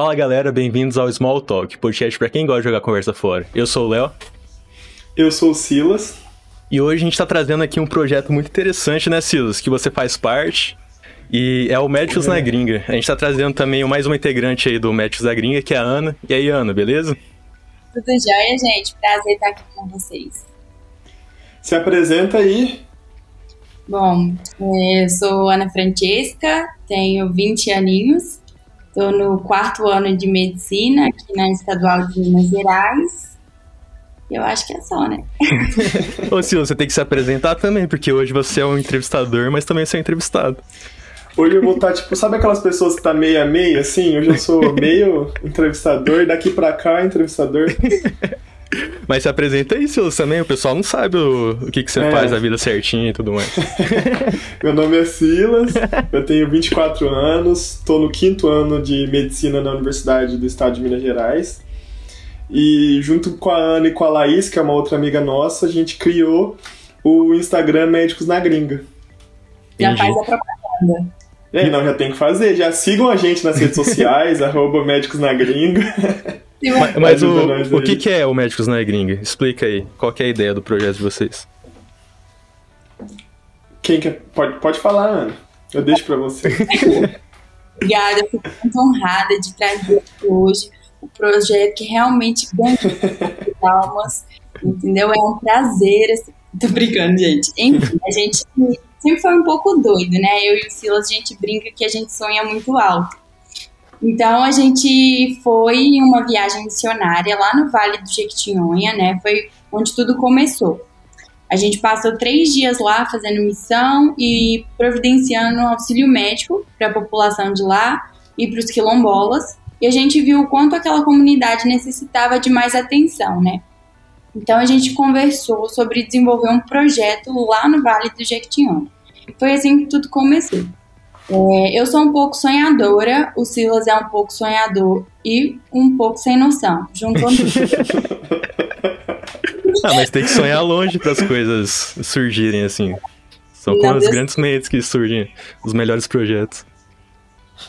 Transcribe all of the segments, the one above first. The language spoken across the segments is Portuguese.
Fala galera, bem-vindos ao Small Talk, podcast para quem gosta de jogar conversa fora. Eu sou o Léo. Eu sou o Silas. E hoje a gente tá trazendo aqui um projeto muito interessante, né, Silas? Que você faz parte. E é o Médicos é. na Gringa. A gente tá trazendo também mais uma integrante aí do Médicos na Gringa, que é a Ana. E aí, Ana, beleza? Tudo jóia, gente. Prazer estar aqui com vocês. Se apresenta aí. Bom, é, eu sou Ana Francesca, tenho 20 aninhos, estou no quarto ano de medicina aqui na Estadual de Minas Gerais. Eu acho que é só, né? Ô, Silvio, você tem que se apresentar também, porque hoje você é um entrevistador, mas também é entrevistado. Hoje eu vou estar, tipo, sabe aquelas pessoas que tá meio a meio, assim? Hoje eu sou meio entrevistador, daqui pra cá, entrevistador. Mas se apresenta aí, Silas, também. O pessoal não sabe o, o que, que você é. faz a vida certinha e tudo mais. Meu nome é Silas, eu tenho 24 anos, estou no quinto ano de medicina na Universidade do Estado de Minas Gerais. E junto com a Ana e com a Laís, que é uma outra amiga nossa, a gente criou o Instagram Médicos na Gringa. Já faz a propaganda. É, não, já tem que fazer. Já sigam a gente nas redes sociais, arroba Médicos na Gringa. Mas, mas o, o que, que é o Médicos na Gringa? Explica aí. Qual é a ideia do projeto de vocês? Quem quer? Pode, pode falar, Ana. Eu deixo para você. Obrigada, eu fico muito honrada de trazer hoje o projeto que realmente ganha almas, entendeu? É um prazer. Assim, tô brincando, gente. Enfim, a gente sempre foi um pouco doido, né? Eu e o Silas, a gente brinca que a gente sonha muito alto. Então a gente foi em uma viagem missionária lá no Vale do Jequitinhonha, né? Foi onde tudo começou. A gente passou três dias lá fazendo missão e providenciando auxílio médico para a população de lá e para os quilombolas. E a gente viu o quanto aquela comunidade necessitava de mais atenção, né? Então a gente conversou sobre desenvolver um projeto lá no Vale do Jequitinhonha. Foi assim que tudo começou. É, eu sou um pouco sonhadora, o Silas é um pouco sonhador e um pouco sem noção. Juntando Ah, mas tem que sonhar longe para as coisas surgirem assim. São com os grandes meios que surgem os melhores projetos.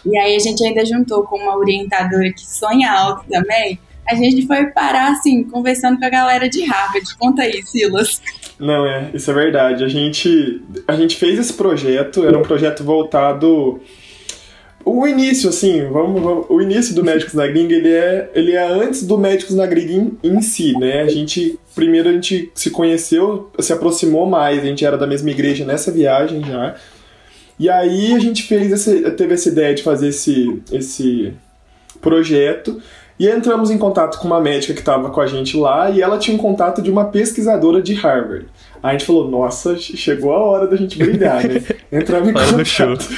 E aí a gente ainda juntou com uma orientadora que sonha alto também. A gente foi parar assim, conversando com a galera de Harvard. Conta aí, Silas. Não, é, isso é verdade. A gente, a gente fez esse projeto, era um projeto voltado. O início, assim, vamos, vamos o início do Médicos na Gringa, ele é, ele é antes do Médicos na Gringa em, em, si, né? A gente, primeiro a gente se conheceu, se aproximou mais, a gente era da mesma igreja nessa viagem já. E aí a gente fez esse, teve essa ideia de fazer esse, esse projeto. E entramos em contato com uma médica que estava com a gente lá e ela tinha um contato de uma pesquisadora de Harvard. Aí a gente falou, nossa, chegou a hora da gente brilhar, né? Entramos em contato.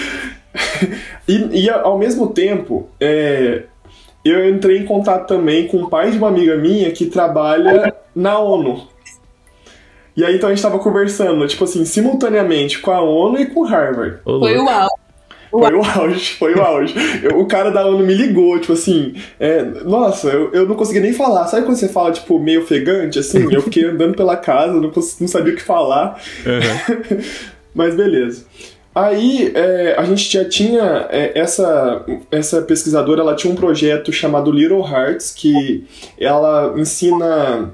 e, e, ao mesmo tempo, é, eu entrei em contato também com o pai de uma amiga minha que trabalha na ONU. E aí então a gente tava conversando, tipo assim, simultaneamente com a ONU e com Harvard. Foi o alto. Foi o auge, foi o auge. Eu, o cara da ONU me ligou, tipo assim, é, nossa, eu, eu não conseguia nem falar. Sabe quando você fala, tipo, meio ofegante, assim? Eu fiquei andando pela casa, não, não sabia o que falar. Uhum. Mas beleza. Aí é, a gente já tinha é, essa essa pesquisadora, ela tinha um projeto chamado Little Hearts que ela ensina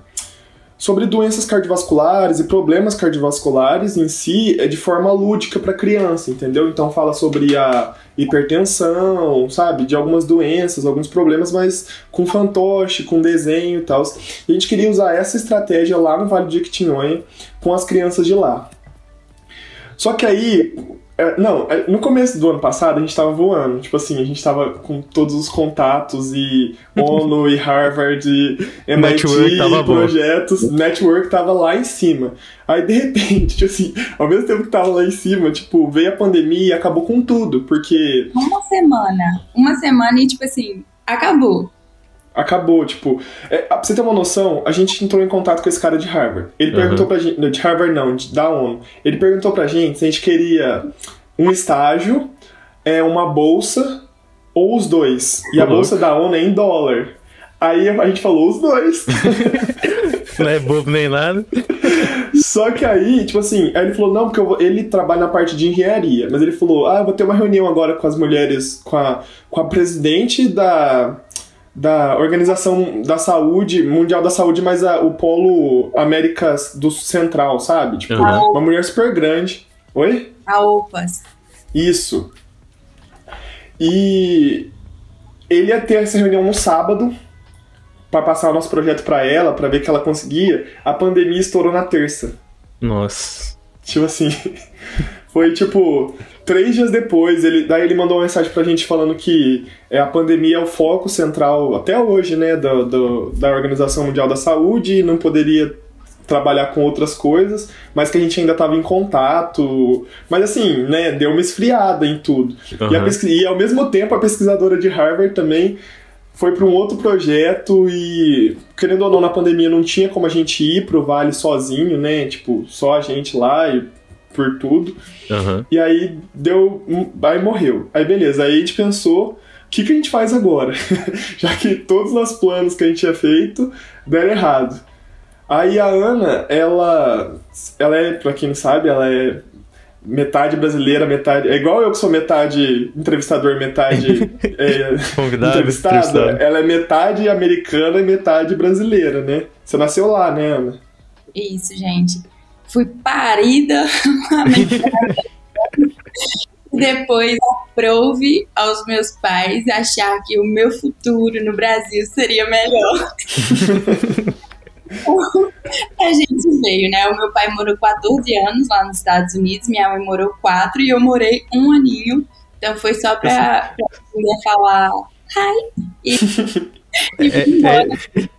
sobre doenças cardiovasculares e problemas cardiovasculares em si é de forma lúdica para criança, entendeu? Então fala sobre a hipertensão, sabe, de algumas doenças, alguns problemas, mas com fantoche, com desenho e tal. A gente queria usar essa estratégia lá no Vale do Jequitinhonha com as crianças de lá. Só que aí é, não, é, no começo do ano passado a gente tava voando. Tipo assim, a gente tava com todos os contatos e ONU e Harvard e MIT network projetos. Bom. Network tava lá em cima. Aí de repente, tipo assim, ao mesmo tempo que tava lá em cima, tipo, veio a pandemia e acabou com tudo, porque. Uma semana. Uma semana e, tipo assim, acabou acabou, tipo, é, pra você ter uma noção, a gente entrou em contato com esse cara de Harvard. Ele uhum. perguntou pra gente, de Harvard não, de, da ONU. Ele perguntou pra gente se a gente queria um estágio, é, uma bolsa ou os dois. E a bolsa da ONU é em dólar. Aí a gente falou os dois. não é bobo nem nada. Só que aí, tipo assim, aí ele falou, não, porque vou... ele trabalha na parte de engenharia, mas ele falou, ah, eu vou ter uma reunião agora com as mulheres, com a, com a presidente da da Organização da Saúde, Mundial da Saúde, mas a, o Polo América do Central, sabe? Tipo, Uhum. uma mulher super grande. Oi? A OPAS. Isso. E ele ia ter essa reunião no sábado pra passar o nosso projeto pra ela, pra ver que ela conseguia. A pandemia estourou na terça. Nossa. Tipo assim, foi tipo três dias depois. Ele, daí ele mandou uma mensagem pra gente falando que é, a pandemia é o foco central até hoje, né, do, do- da Organização Mundial da Saúde e não poderia trabalhar com outras coisas, mas que a gente ainda estava em contato. Mas assim, né, deu uma esfriada em tudo. E, Aham. pesqui- e ao mesmo tempo a pesquisadora de Harvard também foi para um outro projeto e, querendo ou não, na pandemia não tinha como a gente ir pro Vale sozinho, né? Tipo, só a gente lá e por tudo. Aham. E aí deu. Aí morreu. Aí beleza, aí a gente pensou. O que, que a gente faz agora? Já que todos os planos que a gente tinha feito deram errado. Aí a Ana, ela. Ela é, pra quem não sabe, ela é metade brasileira, metade. É igual eu que sou metade entrevistador, metade é, Convidado, entrevistada. Ela é metade americana e metade brasileira, né? Você nasceu lá, né, Ana? Isso, gente. Fui parida e depois aprove aos meus pais achar que o meu futuro no Brasil seria melhor. A gente veio, né? O meu pai morou 14 anos lá nos Estados Unidos, minha mãe morou 4 e eu morei um aninho. Então foi só pra, pra falar hi e, e. É, é-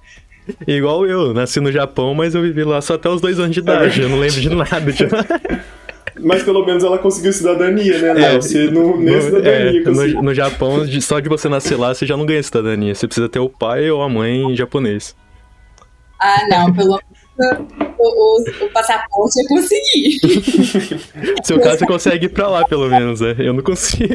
igual eu, nasci no Japão, mas eu vivi lá só até os dois anos de idade. Eu não lembro de nada. tipo. Mas pelo menos ela conseguiu cidadania, né, Léo? Você não, nem No- cidadania é, conseguiu. no, no Japão, só de você nascer lá, você já não ganha cidadania. Você precisa ter o pai ou a mãe japonês. Ah, não, pelo menos o, o, o passaporte eu consegui. Seu caso, você consegue ir pra lá, pelo menos, né? Eu não consigo.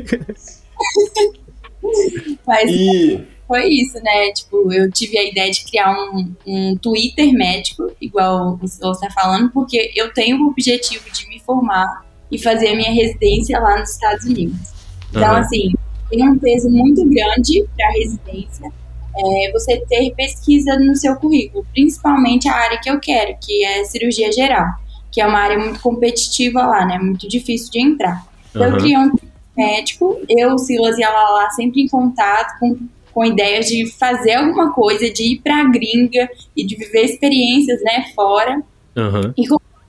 Mas E foi isso, né? Tipo, eu tive a ideia de criar um, um Twitter médico, igual o Silas está falando, porque eu tenho o objetivo de me formar e fazer a minha residência lá nos Estados Unidos. Então, Aham. assim, tem um peso muito grande para a residência é, você ter pesquisa no seu currículo, principalmente a área que eu quero, que é cirurgia geral, que é uma área muito competitiva lá, né? Muito difícil de entrar. Então, eu Aham. criei um médico, eu, Silas e a Lala sempre em contato com, com ideias de fazer alguma coisa, de ir pra gringa e de viver experiências, né, fora Aham.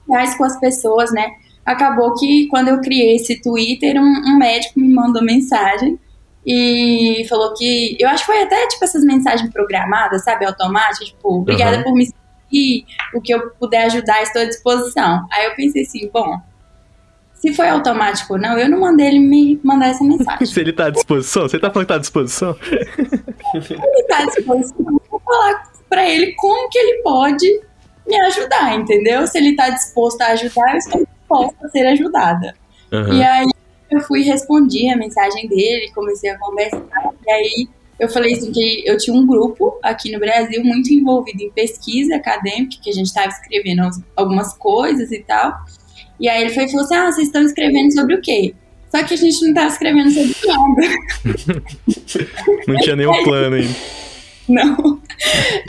reais com as pessoas, né? Acabou que quando eu criei esse Twitter, um, um médico me mandou mensagem e falou que. Eu acho que foi até tipo essas mensagens programadas, sabe? Automáticas, tipo, obrigada Aham. por me seguir, o que eu puder ajudar, estou à disposição. Aí eu pensei assim, bom, se foi automático ou não, eu não mandei ele me mandar essa mensagem. Se ele tá à disposição, você tá falando que tá à disposição? ele tá à disposição, eu vou falar pra ele como que ele pode me ajudar, entendeu? Se ele tá disposto a ajudar, eu estou disposta a ser ajudada. Aham. E aí eu fui respondi a mensagem dele, comecei a conversar. E aí eu falei assim que eu tinha um grupo aqui no Brasil muito envolvido em pesquisa acadêmica, que a gente estava escrevendo as- algumas coisas e tal. E aí ele foi e falou assim: Ah, vocês estão escrevendo sobre o quê? Só que a gente não estava escrevendo sobre nada. Não tinha nenhum plano ainda. Não.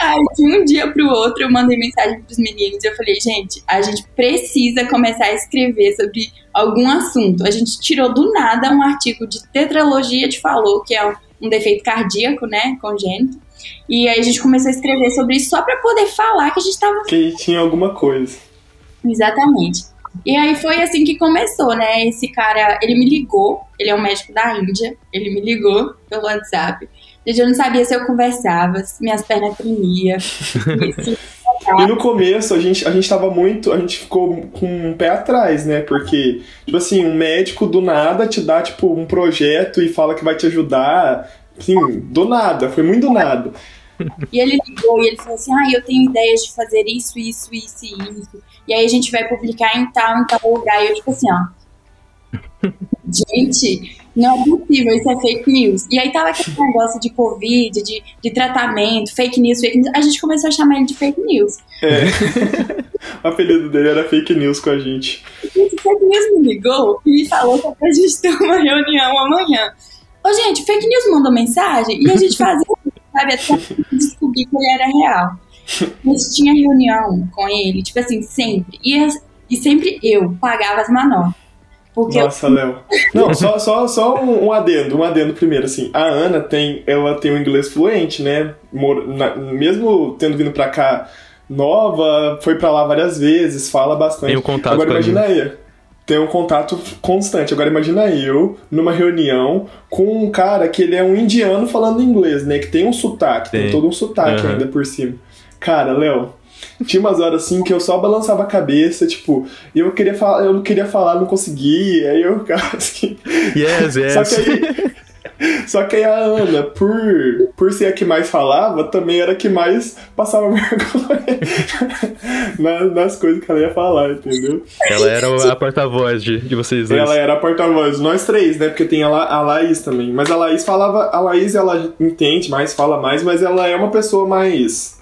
Aí, de um dia pro outro, eu mandei mensagem pros meninos e eu falei, gente, a gente precisa começar a escrever sobre algum assunto. A gente tirou do nada um artigo de tetralogia de falou, que é um, um defeito cardíaco, né, congênito. E aí a gente começou a escrever sobre isso só pra poder falar que a gente tava que tinha alguma coisa. Exatamente. E aí foi assim que começou, né? Esse cara, ele me ligou, ele é um médico da Índia, ele me ligou pelo WhatsApp. Gente, eu não sabia se eu conversava, se minhas pernas tremiam. E no começo a gente, a gente tava muito. A gente ficou com um pé atrás, né? Porque, tipo assim, um médico do nada te dá, tipo, um projeto e fala que vai te ajudar. Assim, do nada, foi muito do nada. E ele ligou e ele falou assim: Ah, eu tenho ideias de fazer isso, isso, isso e isso. E aí a gente vai publicar em tal, em tal lugar. E eu, tipo assim, ó. Gente, não é possível, isso é fake news. E aí tava aquele negócio de Covid, de, de tratamento, fake news, fake news. A gente começou a chamar ele de fake news. É. o apelido dele era fake news com a gente. Esse fake news me ligou e me falou que pra gente ter uma reunião amanhã. Ô, gente, fake news mandou mensagem e a gente fazia sabe? Até descobrir que ele era real. Mas tinha reunião com ele, tipo assim, sempre. E, e sempre eu pagava as manobras. Porque Nossa, eu... Léo. Não, só, só, só um, um, adendo, um adendo primeiro, assim. A Ana tem, ela tem um inglês fluente, né? Na, mesmo tendo vindo pra cá nova, foi pra lá várias vezes, fala bastante. Tem um contato Agora imagina aí. Tem um contato constante. Agora imagina eu numa reunião com um cara que ele é um indiano falando inglês, né? Que tem um sotaque, tem, tem todo um sotaque uhum. ainda por cima. Cara, Léo, tinha umas horas assim que eu só balançava a cabeça, tipo, eu queria falar, eu não queria falar, não conseguia, aí eu assim. Yes, yes. Só que aí, só que aí a Ana, por, por ser a que mais falava, também era a que mais passava vergonha nas, coisas que ela ia falar, entendeu? Ela era a porta-voz de, de vocês dois. Ela era a porta-voz, nós três, né? Porque tem a, La, a Laís também. Mas a Laís falava, a Laís ela entende mais, fala mais, mas ela é uma pessoa mais.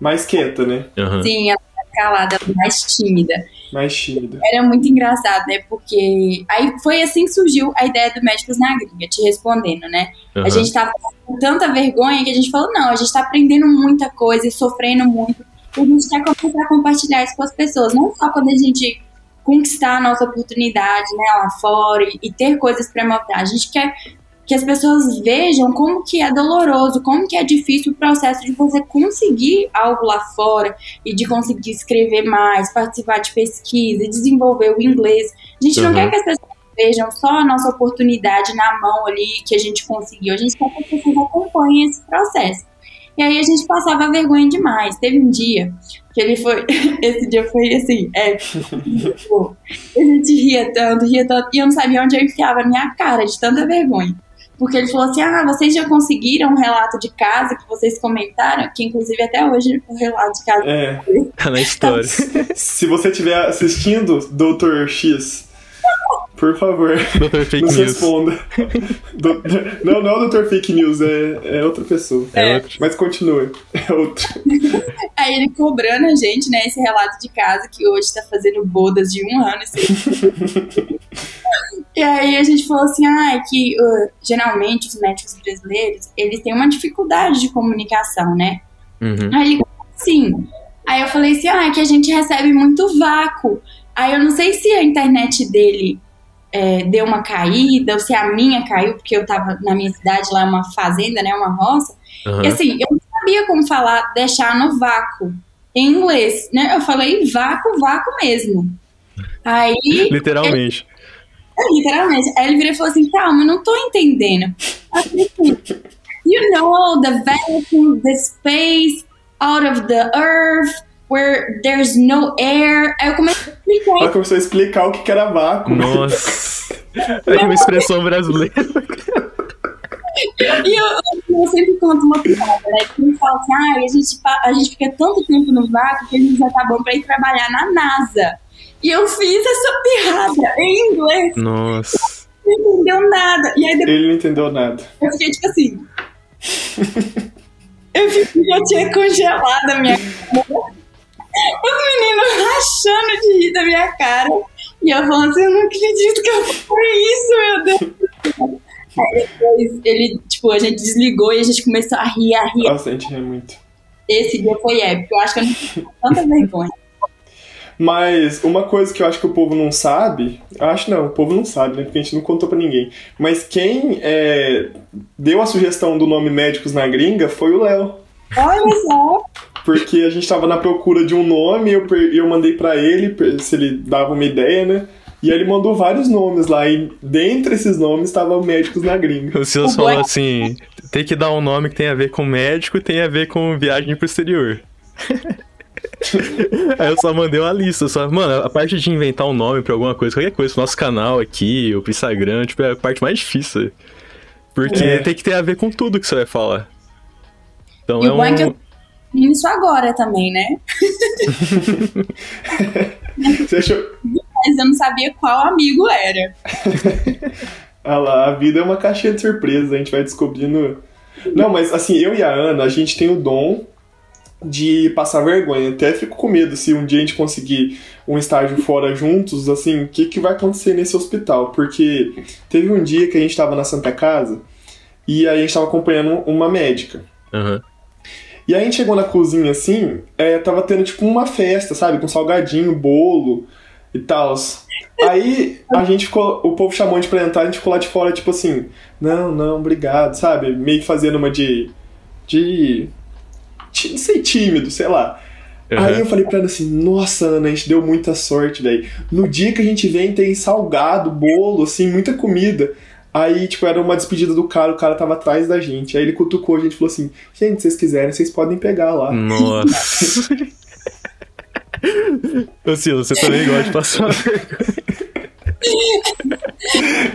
mais quieta, né? Uhum. Sim, ela é calada, mais tímida mais tímida. Era muito engraçado, né? Porque aí foi assim que surgiu a ideia do Médicos na Gringa, te respondendo, né? Uhum. A gente tava com tanta vergonha que a gente falou, não, a gente tá aprendendo muita coisa e sofrendo muito. E a gente quer começar a compartilhar isso com as pessoas, não só quando a gente conquistar a nossa oportunidade, né, lá fora e, e ter coisas para mostrar. A gente quer que as pessoas vejam como que é doloroso, como que é difícil o processo de você conseguir algo lá fora e de conseguir escrever mais, participar de pesquisa, desenvolver o inglês. A gente uhum. não quer que as pessoas vejam só a nossa oportunidade na mão ali que a gente conseguiu, a gente quer que as pessoas acompanhem esse processo. E aí a gente passava vergonha demais. Teve um dia que ele foi. Esse dia foi assim, é. Tipo, a gente ria tanto, ria tanto, e eu não sabia onde eu enfiava a minha cara de tanta vergonha. Porque ele falou assim: ah, vocês já conseguiram um relato de casa que vocês comentaram? Que inclusive até hoje o relato de casa. É, tá na história. Se você estiver assistindo, Doutor X, por favor, Doutor Fake nos News. responda. Do... Não, não é o Doutor Fake News, é, é outra pessoa. É. Outro. Mas continue, é outro. Aí ele cobrando a gente, né, esse relato de casa que hoje tá fazendo bodas de um ano. Assim. E aí a gente falou assim, ah, é que uh, geralmente os médicos brasileiros, eles têm uma dificuldade de comunicação, né? Uhum. Aí sim. Aí eu falei assim, ah, é que a gente recebe muito vácuo. Aí eu não sei se a internet dele é, deu uma caída, ou se a minha caiu, porque eu tava na minha cidade, lá é uma fazenda, né, uma roça. Uhum. E assim, eu não sabia como falar, deixar no vácuo, em inglês, né? Eu falei vácuo, vácuo mesmo. Aí... Literalmente. Ele, Literalmente. Aí ele virou e falou assim: calma, eu não tô entendendo. Assim, you know, the vacuum, the space out of the earth, where there's no air. Aí eu comecei a explicar. Ela começou a explicar o que era vácuo. Nossa. é uma expressão brasileira. E eu, eu, sempre conto uma piada, né? Que ele fala assim, ah, a gente, a gente fica tanto tempo no vácuo que a gente já tá bom pra ir trabalhar na NASA. E eu fiz essa piada em inglês. Nossa. Ele não entendeu nada. E aí depois, Ele não entendeu nada. Eu fiquei tipo assim. eu fiquei, eu tinha congelado a minha cara. Os meninos rachando de rir da minha cara. E eu falando assim, eu não acredito que eu falei isso, meu Deus. Aí depois ele, tipo, a gente desligou e a gente começou a rir, a rir. Nossa, a gente ri muito. Esse dia foi épico. Eu acho que eu não tive tanta vergonha. Mas uma coisa que eu acho que o povo não sabe, acho não, o povo não sabe, né? Porque a gente não contou para ninguém. Mas quem é, deu a sugestão do nome Médicos na Gringa foi o Léo. Olha só! Porque a gente tava na procura de um nome, eu, eu mandei para ele se ele dava uma ideia, né? E aí ele mandou vários nomes lá, e dentre esses nomes estavam Médicos na Gringa. O Silas falou assim: tem que dar um nome que tem a ver com médico e tem a ver com viagem pro exterior. Aí eu só mandei uma lista, só, mano, a parte de inventar um nome pra alguma coisa, qualquer coisa, pro nosso canal aqui, ou pro Instagram, tipo, é a parte mais difícil. Porque é. tem que ter a ver com tudo que você vai falar. Então e é é que eu isso agora também, né? você achou... Mas eu não sabia qual amigo era. ah lá, a vida é uma caixinha de surpresa, a gente vai descobrindo. Não, mas assim, eu e a Ana, a gente tem o dom de passar vergonha. Até fico com medo se um dia a gente conseguir um estágio fora juntos, assim, o que, que vai acontecer nesse hospital? Porque teve um dia que a gente estava na Santa Casa e aí a gente estava acompanhando uma médica. Aham. E aí a gente chegou na cozinha assim, é, tava tendo tipo uma festa, sabe? Com salgadinho, bolo e tal. Aí a gente ficou, o povo chamou a gente pra entrar, a gente ficou lá de fora, tipo assim, não, não, obrigado, sabe? Meio que fazendo uma de. de. de não sei, tímido, sei lá. Aham. Aí eu falei pra ela assim, nossa, Ana, a gente deu muita sorte, velho. No dia que a gente vem, tem salgado, bolo, assim, muita comida. Aí, tipo, era uma despedida do cara, o cara tava atrás da gente. Aí ele cutucou a gente e falou assim, gente, se vocês quiserem, vocês podem pegar lá. Nossa. Ô, Silas, você também gosta de passar.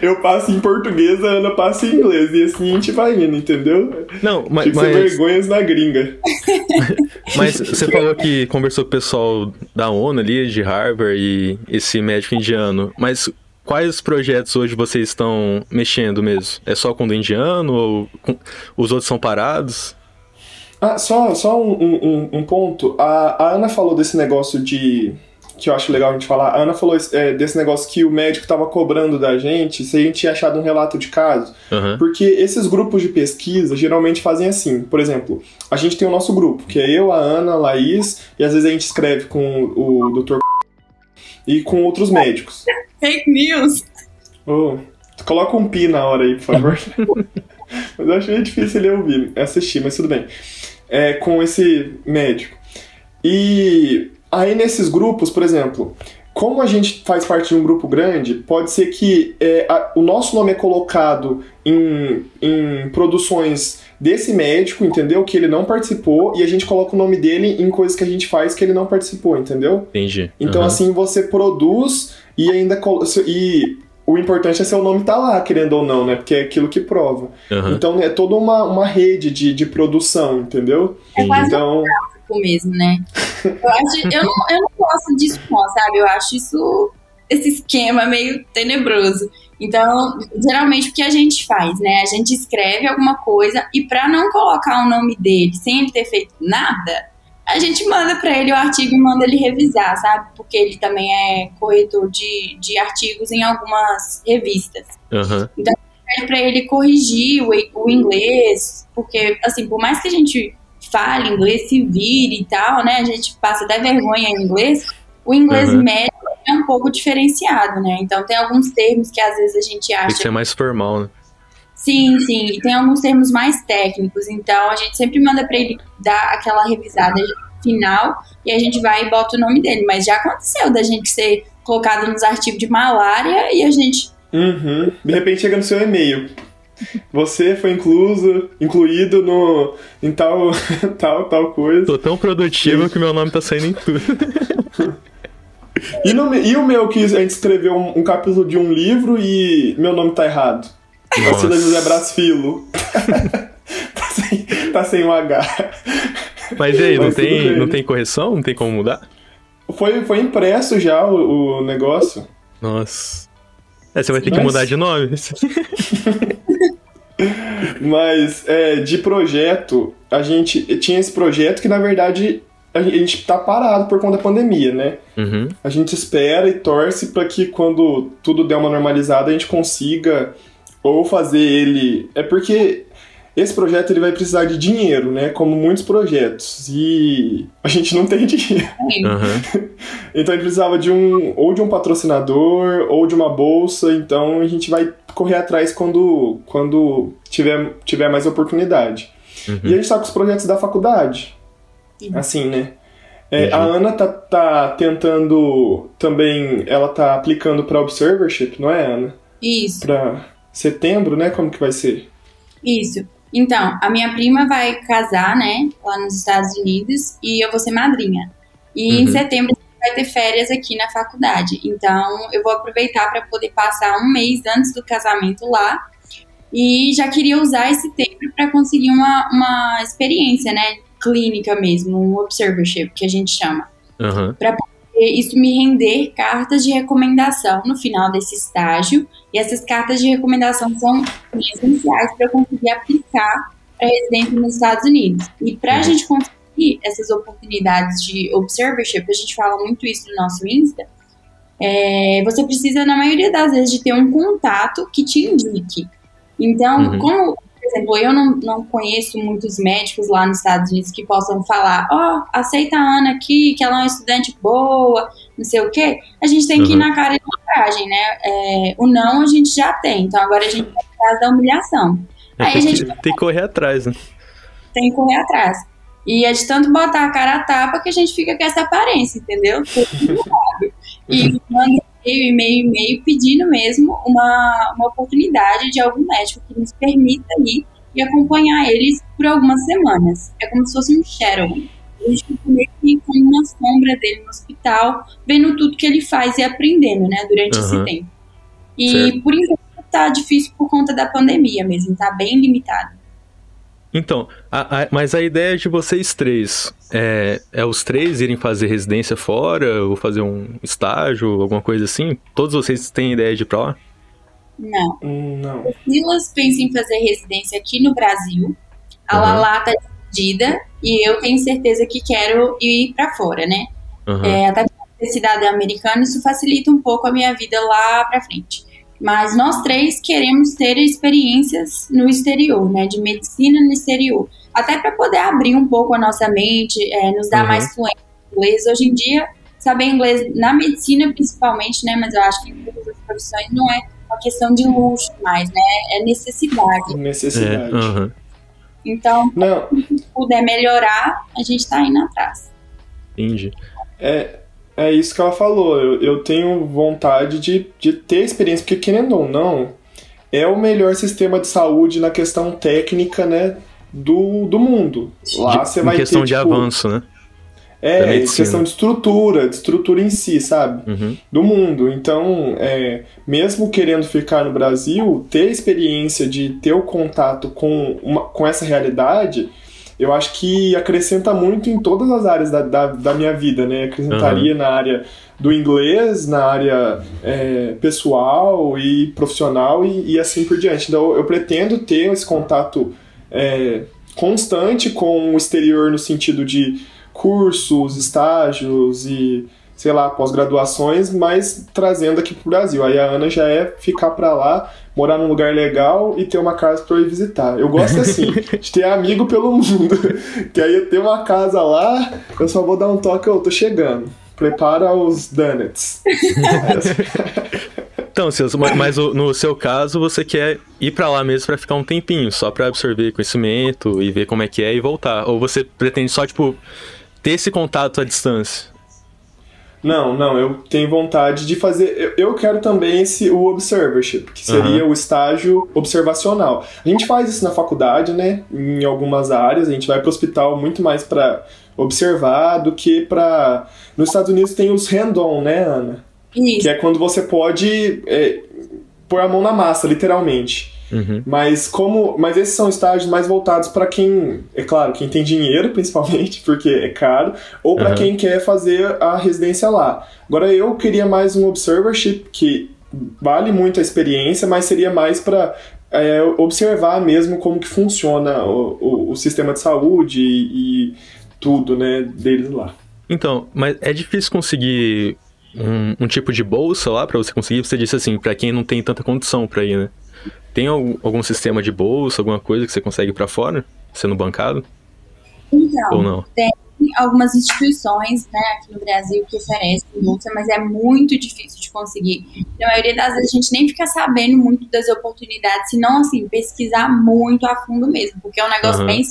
Eu passo em português, a Ana passa em inglês. E assim a gente vai indo, entendeu? Não, mas, Tipo, mas, vergonhas na gringa. mas você falou que conversou com o pessoal da ONU ali, de Harvard e esse médico indiano. Mas quais projetos hoje vocês estão mexendo mesmo? É só com o do indiano ou com- os outros são parados? Ah, só, só um, um- um- ponto. A, a Ana falou desse negócio de. Que eu acho legal a gente falar. A Ana falou é, desse negócio que o médico tava cobrando da gente se a gente tinha achado um relato de caso. Aham. Porque esses grupos de pesquisa geralmente fazem assim. Por exemplo, a gente tem o nosso grupo, que é eu, a Ana, a Laís, e às vezes a gente escreve com o Dr. e com outros médicos. Fake news. Ô, coloca um pi na hora aí, por favor. mas eu acho meio difícil ele ouvir, assistir, mas tudo bem. É, com esse médico. E aí nesses grupos, por exemplo, como a gente faz parte de um grupo grande, pode ser que é, a- o nosso nome é colocado em, em produções desse médico, entendeu? Que ele não participou, e a gente coloca o nome dele em coisas que a gente faz que ele não participou, entendeu? Entendi. Então, Aham. assim, você produz e ainda. E o importante é seu nome tá lá, querendo ou não, né? Porque é aquilo que prova. Aham. Então, é toda uma, uma rede de, de produção, entendeu? É quase Então, um mesmo, né? Eu, acho, eu, não, eu não gosto disso, não, sabe? Eu acho isso, esse esquema meio tenebroso. Então, geralmente o que a gente faz, né? A gente escreve alguma coisa e pra não colocar o nome dele sem ele ter feito nada, a gente manda pra ele o artigo e manda ele revisar, sabe? Porque ele também é corretor de, de artigos em algumas revistas Aham. pede pra ele corrigir o, o inglês, porque, assim, por mais que a gente fale inglês, se vire e tal, né, a gente passa até vergonha em inglês, o inglês Uhum. médio é um pouco diferenciado, né, então tem alguns termos que às vezes a gente Tem que acha... ser mais formal, né? Sim, sim, e tem alguns termos mais técnicos, então a gente sempre manda pra ele dar aquela revisada final e a gente vai e bota o nome dele, mas já aconteceu da gente ser colocado nos artigos de malária e a gente uhum, de repente chega no seu e-mail. Você foi incluso, incluído no, em tal, tal, tal coisa. Tô tão produtivo que meu nome tá saindo em tudo. E, no, e o meu que a gente escreveu um, um capítulo de um livro e meu nome tá errado. Vacila José Brasfilo. tá, sem, tá sem um H. Mas e aí, não Mas tudo tem, não tem correção? Não tem como mudar? Foi, foi impresso já o, o negócio. Nossa. É, você vai ter que Mas- mudar de nome. Mas é, de projeto, a gente tinha esse projeto que na verdade a gente- tá parado por conta da pandemia, né? Uhum. A gente espera e torce para que quando tudo der uma normalizada a gente consiga ou fazer ele. É porque esse projeto ele vai precisar de dinheiro, né? Como muitos projetos. E a gente não tem dinheiro. Aham. Então a gente precisava de um ou de um patrocinador ou de uma bolsa. Então a gente vai correr atrás quando, quando tiver, tiver mais oportunidade. Uhum. E a gente tá com os projetos da faculdade. Sim. Assim, né? É, a Ana tá, tá tentando também. Ela tá aplicando pra Observership, não é, Ana? Isso. Pra setembro, né? Como que vai ser? Isso. Então, a minha prima vai casar, né, lá nos Estados Unidos, e eu vou ser madrinha. E em Uhum. setembro vai ter férias aqui na faculdade. Então, eu vou aproveitar para poder passar um mês antes do casamento lá. E já queria usar esse tempo para conseguir uma, uma experiência, né, clínica mesmo, um observership, que a gente chama Aham. e isso me render cartas de recomendação no final desse estágio. E essas cartas de recomendação são essenciais para eu conseguir aplicar para residência nos Estados Unidos. E para a Uhum. gente conseguir essas oportunidades de observership, a gente fala muito isso no nosso Insta, é, você precisa, na maioria das vezes, de ter um contato que te indique. Então, Uhum. como exemplo, eu não, não conheço muitos médicos lá nos Estados Unidos que possam falar, ó, oh, aceita a Ana aqui, que ela é uma estudante boa, não sei o quê. A gente tem que ir na cara e na coragem, né? É, o não a gente já tem, então agora a gente vai atrás da humilhação. É, Aí tem, a gente que, tem que correr atrás, né? Tem que correr atrás. E é de tanto botar a cara a tapa que a gente fica com essa aparência, entendeu? e manda e-mail, e-mail, e-mail, pedindo mesmo uma, uma oportunidade de algum médico que nos permita ir e acompanhar eles por algumas semanas. É como se fosse um shadow. A gente fica meio que como uma sombra dele no hospital, vendo tudo que ele faz e aprendendo, né, durante uhum. esse tempo. E certo. por enquanto tá difícil por conta da pandemia mesmo, tá bem limitado. Então, a, a, mas a ideia de vocês três é, é, os três irem fazer residência fora ou fazer um estágio, alguma coisa assim? Todos vocês têm ideia de ir pra lá? Não. Hum, não. O Silas pensa em fazer residência aqui no Brasil. A uhum. Lala tá decidida e eu tenho certeza que quero ir para fora, né? Uhum. É, até ser cidadã americana, isso facilita um pouco a minha vida lá para frente. Mas nós três queremos ter experiências no exterior, né? De medicina no exterior. Até para poder abrir um pouco a nossa mente, é, nos dar uhum. mais fluência em inglês. Hoje em dia, saber inglês na medicina principalmente, né? Mas eu acho que em todas as profissões não é uma questão de luxo mais, né? É necessidade. Necessidade. É, uhum. Então, não. se puder melhorar, a gente está indo atrás. Entendi. É, é isso que ela falou. Eu, eu tenho vontade de, de ter experiência, porque querendo ou não, é o melhor sistema de saúde na questão técnica, né? Do, do mundo. Lá você vai ter. questão de tipo, avanço, né? É, questão de estrutura, de estrutura em si, sabe? Uhum. Do mundo. Então, é, mesmo querendo ficar no Brasil, ter a experiência de ter o contato com, uma, com essa realidade eu acho que acrescenta muito em todas as áreas da, da, da minha vida, né? Acrescentaria uhum. na área do inglês, na área é, pessoal e profissional e, e, assim por diante. Então, eu pretendo ter esse contato é, constante com o exterior no sentido de cursos, estágios e sei lá, pós-graduações, mas trazendo aqui pro Brasil. Aí a Ana já é ficar para lá, morar num lugar legal e ter uma casa para eu ir visitar. Eu gosto assim, de ter amigo pelo mundo. que aí eu ter uma casa lá, eu só vou dar um toque, eu tô chegando. Prepara os donuts. Então, Celso, mas no seu caso, você quer ir para lá mesmo para ficar um tempinho, só para absorver conhecimento e ver como é que é e voltar. Ou você pretende só, tipo, ter esse contato à distância? Não, não, eu tenho vontade de fazer. Eu, eu quero também esse o observership, que seria uhum. o estágio observacional. A gente faz isso na faculdade, né? Em algumas áreas, a gente vai para o hospital muito mais para observar do que para. Nos Estados Unidos tem os hand-on, né, Ana? Isso. Que é quando você pode é, pôr a mão na massa, literalmente. Uhum. Mas como, mas esses são estágios mais voltados para quem, é claro, quem tem dinheiro, principalmente, porque é caro, ou para uhum. quem quer fazer a residência lá. Agora eu queria mais um observership que vale muito a experiência, mas seria mais para é, observar mesmo como que funciona o, o, o sistema de saúde e, e tudo, né, deles lá. Então, mas é difícil conseguir um, um tipo de bolsa lá para você conseguir? Você disse assim, para quem não tem tanta condição para ir, né? Tem algum, algum sistema de bolsa, alguma coisa que você consegue para fora, sendo bancado? Então, Ou não? tem algumas instituições né, aqui no Brasil que oferecem bolsa, mas é muito difícil de conseguir. Na maioria das vezes a gente nem fica sabendo muito das oportunidades, senão assim, pesquisar muito a fundo mesmo, porque é um negócio uhum. bem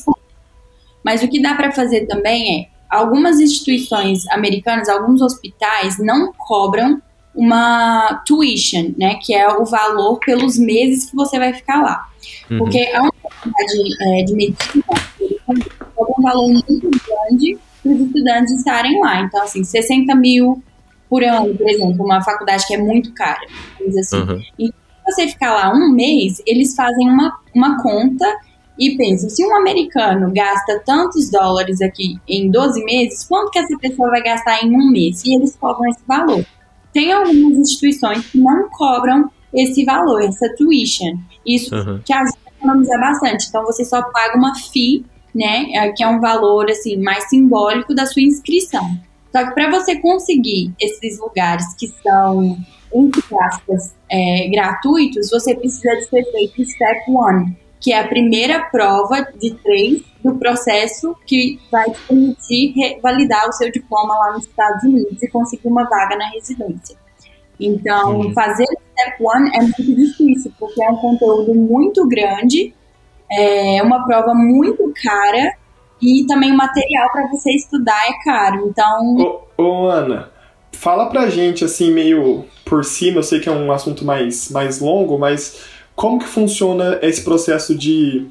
Mas o que dá para fazer também é algumas instituições americanas, alguns hospitais não cobram uma tuition, né, que é o valor pelos meses que você vai ficar lá. Uhum. Porque a universidade é, de medicina cobra um valor muito grande para os estudantes estarem lá. Então, assim, 60 mil por ano, por exemplo, uma faculdade que é muito cara. Assim. Uhum. E se você ficar lá um mês, eles fazem uma, uma conta e pensam, se um americano gasta tantos dólares aqui em 12 meses, quanto que essa pessoa vai gastar em um mês? E eles cobram esse valor. Tem algumas instituições que não cobram esse valor, essa tuition. Isso uhum. te ajuda a economizar bastante. Então você só paga uma FII, né? É, que é um valor assim mais simbólico da sua inscrição. Só que para você conseguir esses lugares que são, entre aspas, é, gratuitos, você precisa de ser feito Step One, que é a primeira prova de três do processo que vai te permitir validar o seu diploma lá nos Estados Unidos e conseguir uma vaga na residência. Então, uhum. fazer o Step One é muito difícil, porque é um conteúdo muito grande, é uma prova muito cara e também o material para você estudar é caro. Então. Ô, ô, Ana, fala pra gente, assim, meio por cima, eu sei que é um assunto mais, mais longo, mas como que funciona esse processo de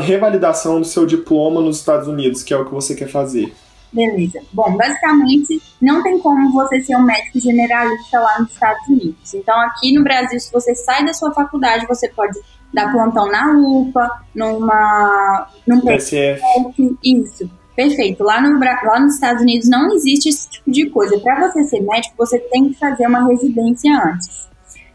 revalidação do seu diploma nos Estados Unidos, que é o que você quer fazer? Beleza. Bom, basicamente, não tem como você ser um médico generalista lá nos Estados Unidos. Então, aqui no Brasil, se você sai da sua faculdade, você pode dar plantão na UPA, numa. num PSF. Isso. Perfeito. Lá, no, lá nos Estados Unidos não existe esse tipo de coisa. Para você ser médico, você tem que fazer uma residência antes.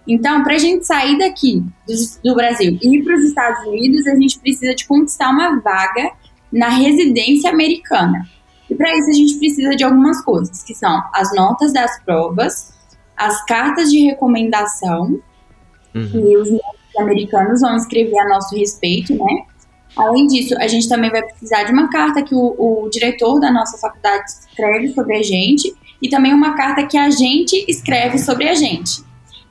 Então, para a gente sair daqui do, do Brasil e ir para os Estados Unidos, a gente precisa de conquistar uma vaga na residência americana. E para isso a gente precisa de algumas coisas, que são as notas das provas, as cartas de recomendação, uhum. que os americanos vão escrever a nosso respeito, né? Além disso, a gente também vai precisar de uma carta que o, o diretor da nossa faculdade escreve sobre a gente e também uma carta que a gente escreve sobre a gente.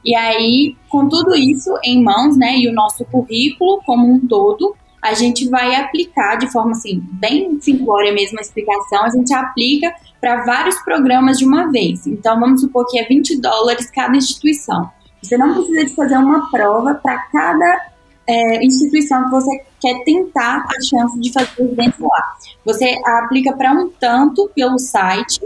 E aí, com tudo isso em mãos, né, e o nosso currículo como um todo, a gente vai aplicar de forma assim, bem simplória mesmo a explicação, a gente aplica para vários programas de uma vez. Então, vamos supor que é 20 dólares cada instituição. Você não precisa de fazer uma prova para cada é, instituição que você quer tentar a chance de fazer residência lá. Você aplica para um tanto pelo site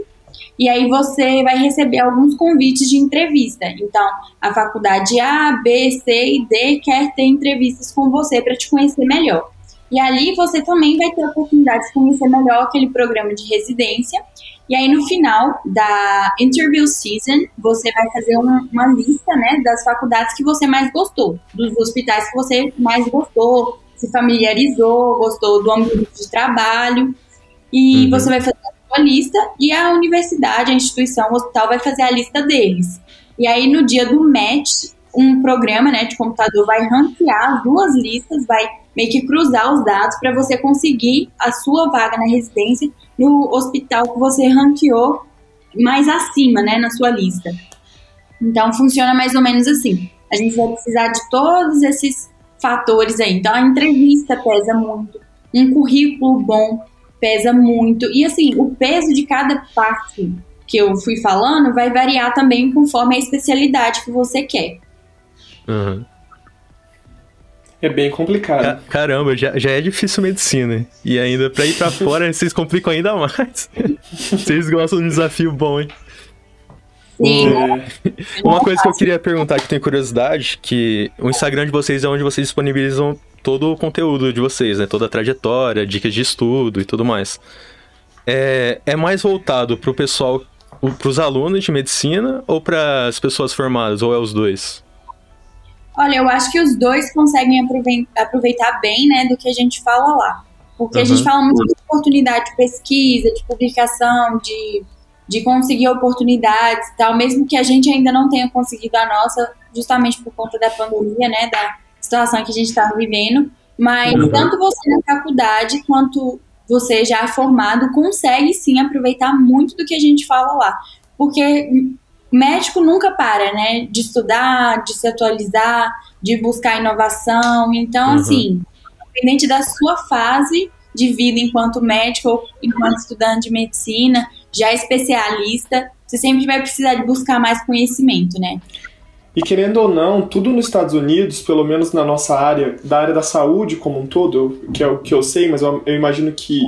e aí você vai receber alguns convites de entrevista. Então, a faculdade A, B, C e D quer ter entrevistas com você para te conhecer melhor. E ali você também vai ter a oportunidade de conhecer melhor aquele programa de residência. E aí no final da interview season, você vai fazer uma, uma lista, né, das faculdades que você mais gostou, dos hospitais que você mais gostou, se familiarizou, gostou do ambiente de trabalho. E uhum. você vai fazer lista e a universidade, a instituição, o hospital vai fazer a lista deles. E aí no dia do match, um programa né, de computador vai ranquear as duas listas, vai meio que cruzar os dados para você conseguir a sua vaga na residência no hospital que você ranqueou mais acima, né, na sua lista. Então funciona mais ou menos assim. A gente vai precisar de todos esses fatores aí. Então a entrevista pesa muito, um currículo bom, pesa muito. E assim, o peso de cada parte que eu fui falando vai variar também conforme a especialidade que você quer. Uhum. É bem complicado. Caramba, já, já é difícil medicina. E ainda pra ir pra fora, vocês complicam ainda mais. vocês gostam de um desafio bom, hein? Sim. Uma coisa que eu queria perguntar, que eu tenho curiosidade, que o Instagram de vocês é onde vocês disponibilizam todo o conteúdo de vocês, né? Toda a trajetória, dicas de estudo e tudo mais. É, é mais voltado para o pessoal, para os alunos de medicina ou para as pessoas formadas, ou é os dois? Olha, eu acho que os dois conseguem aproveitar bem, né, do que a gente fala lá. Porque uhum. a gente fala muito de oportunidade de pesquisa, de publicação, de, de conseguir oportunidades e tal, mesmo que a gente ainda não tenha conseguido a nossa, justamente por conta da pandemia, né, da, situação que a gente está vivendo, mas uhum. tanto você na faculdade quanto você já formado consegue sim aproveitar muito do que a gente fala lá. Porque médico nunca para, né? De estudar, de se atualizar, de buscar inovação. Então, uhum. assim, independente da sua fase de vida enquanto médico ou enquanto estudante de medicina, já especialista, você sempre vai precisar de buscar mais conhecimento, né? E querendo ou não, tudo nos Estados Unidos, pelo menos na nossa área, da área da saúde como um todo, que é o que eu sei, mas eu, eu imagino que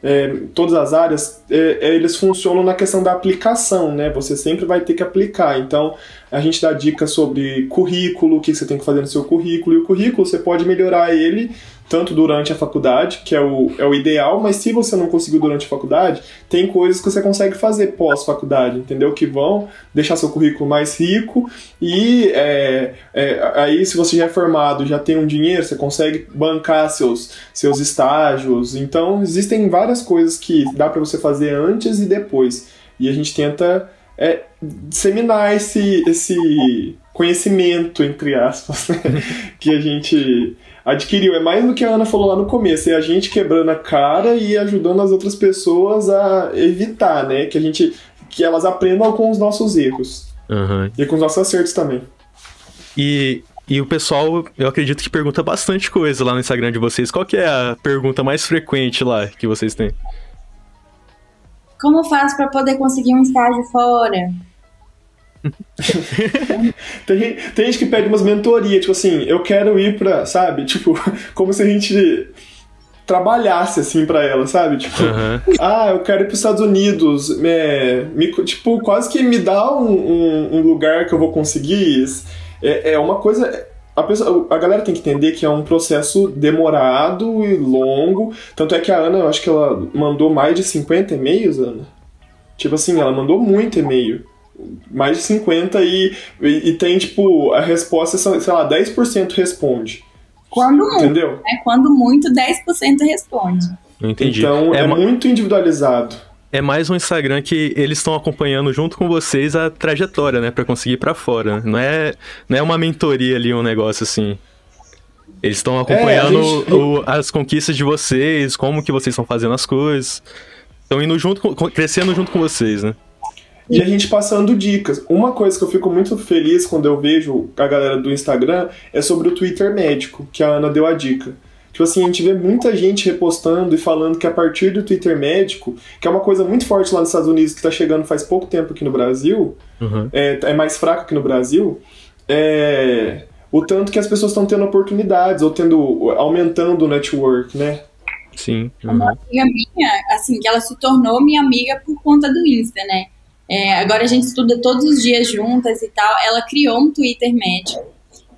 é, todas as áreas, é, é, eles funcionam na questão da aplicação, né? Você sempre vai ter que aplicar. Então, a gente dá dicas sobre currículo, o que você tem que fazer no seu currículo, e o currículo você pode melhorar ele tanto durante a faculdade, que é o, é o ideal, mas se você não conseguiu durante a faculdade, tem coisas que você consegue fazer pós-faculdade, entendeu? Que vão deixar seu currículo mais rico e é, é, aí se você já é formado, já tem um dinheiro, você consegue bancar seus, seus estágios. Então, existem várias coisas que dá para você fazer antes e depois. E a gente tenta é, disseminar esse, esse conhecimento, entre aspas, né? que a gente adquiriu. É mais do que a Ana falou lá no começo, é a gente quebrando a cara e ajudando as outras pessoas a evitar, né? Que a gente. que elas aprendam com os nossos erros. Uhum. E com os nossos acertos também. E, e o pessoal, eu acredito que pergunta bastante coisa lá no Instagram de vocês. Qual que é a pergunta mais frequente lá que vocês têm? Como faz para poder conseguir um estágio fora? tem, tem gente que pede umas mentorias, tipo assim, eu quero ir pra, sabe? Tipo, como se a gente trabalhasse assim para ela, sabe? Tipo, uhum. ah, eu quero ir para os Estados Unidos, é, me, tipo, quase que me dá um, um, um lugar que eu vou conseguir. É, é uma coisa. A, pessoa, a galera tem que entender que é um processo demorado e longo. Tanto é que a Ana, eu acho que ela mandou mais de 50 e-mails, Ana. Tipo assim, ela mandou muito e-mail mais de 50 e, e, e, tem, tipo, a resposta, sei lá, 10% responde. Quando muito, Entendeu? Né? Quando muito, 10% responde. Entendi. Então é, é muito individualizado. É mais um Instagram que eles estão acompanhando junto com vocês a trajetória, né, para conseguir para fora. Não é, não é uma mentoria ali, um negócio assim. Eles estão acompanhando é, gente... o, as conquistas de vocês, como que vocês estão fazendo as coisas. Estão indo junto, com, crescendo junto com vocês, né? E a gente passando dicas. Uma coisa que eu fico muito feliz quando eu vejo a galera do Instagram é sobre o Twitter médico, que a Ana deu a dica. Tipo assim, a gente vê muita gente repostando e falando que a partir do Twitter médico, que é uma coisa muito forte lá nos Estados Unidos, que está chegando faz pouco tempo aqui no Brasil, uhum. é, é, mais fraco aqui no Brasil, é, o tanto que as pessoas estão tendo oportunidades, ou tendo, aumentando o network, né? Sim. Uhum. Uma amiga minha, assim, que ela se tornou minha amiga por conta do Insta, né? É, agora a gente estuda todos os dias juntas e tal. Ela criou um Twitter médico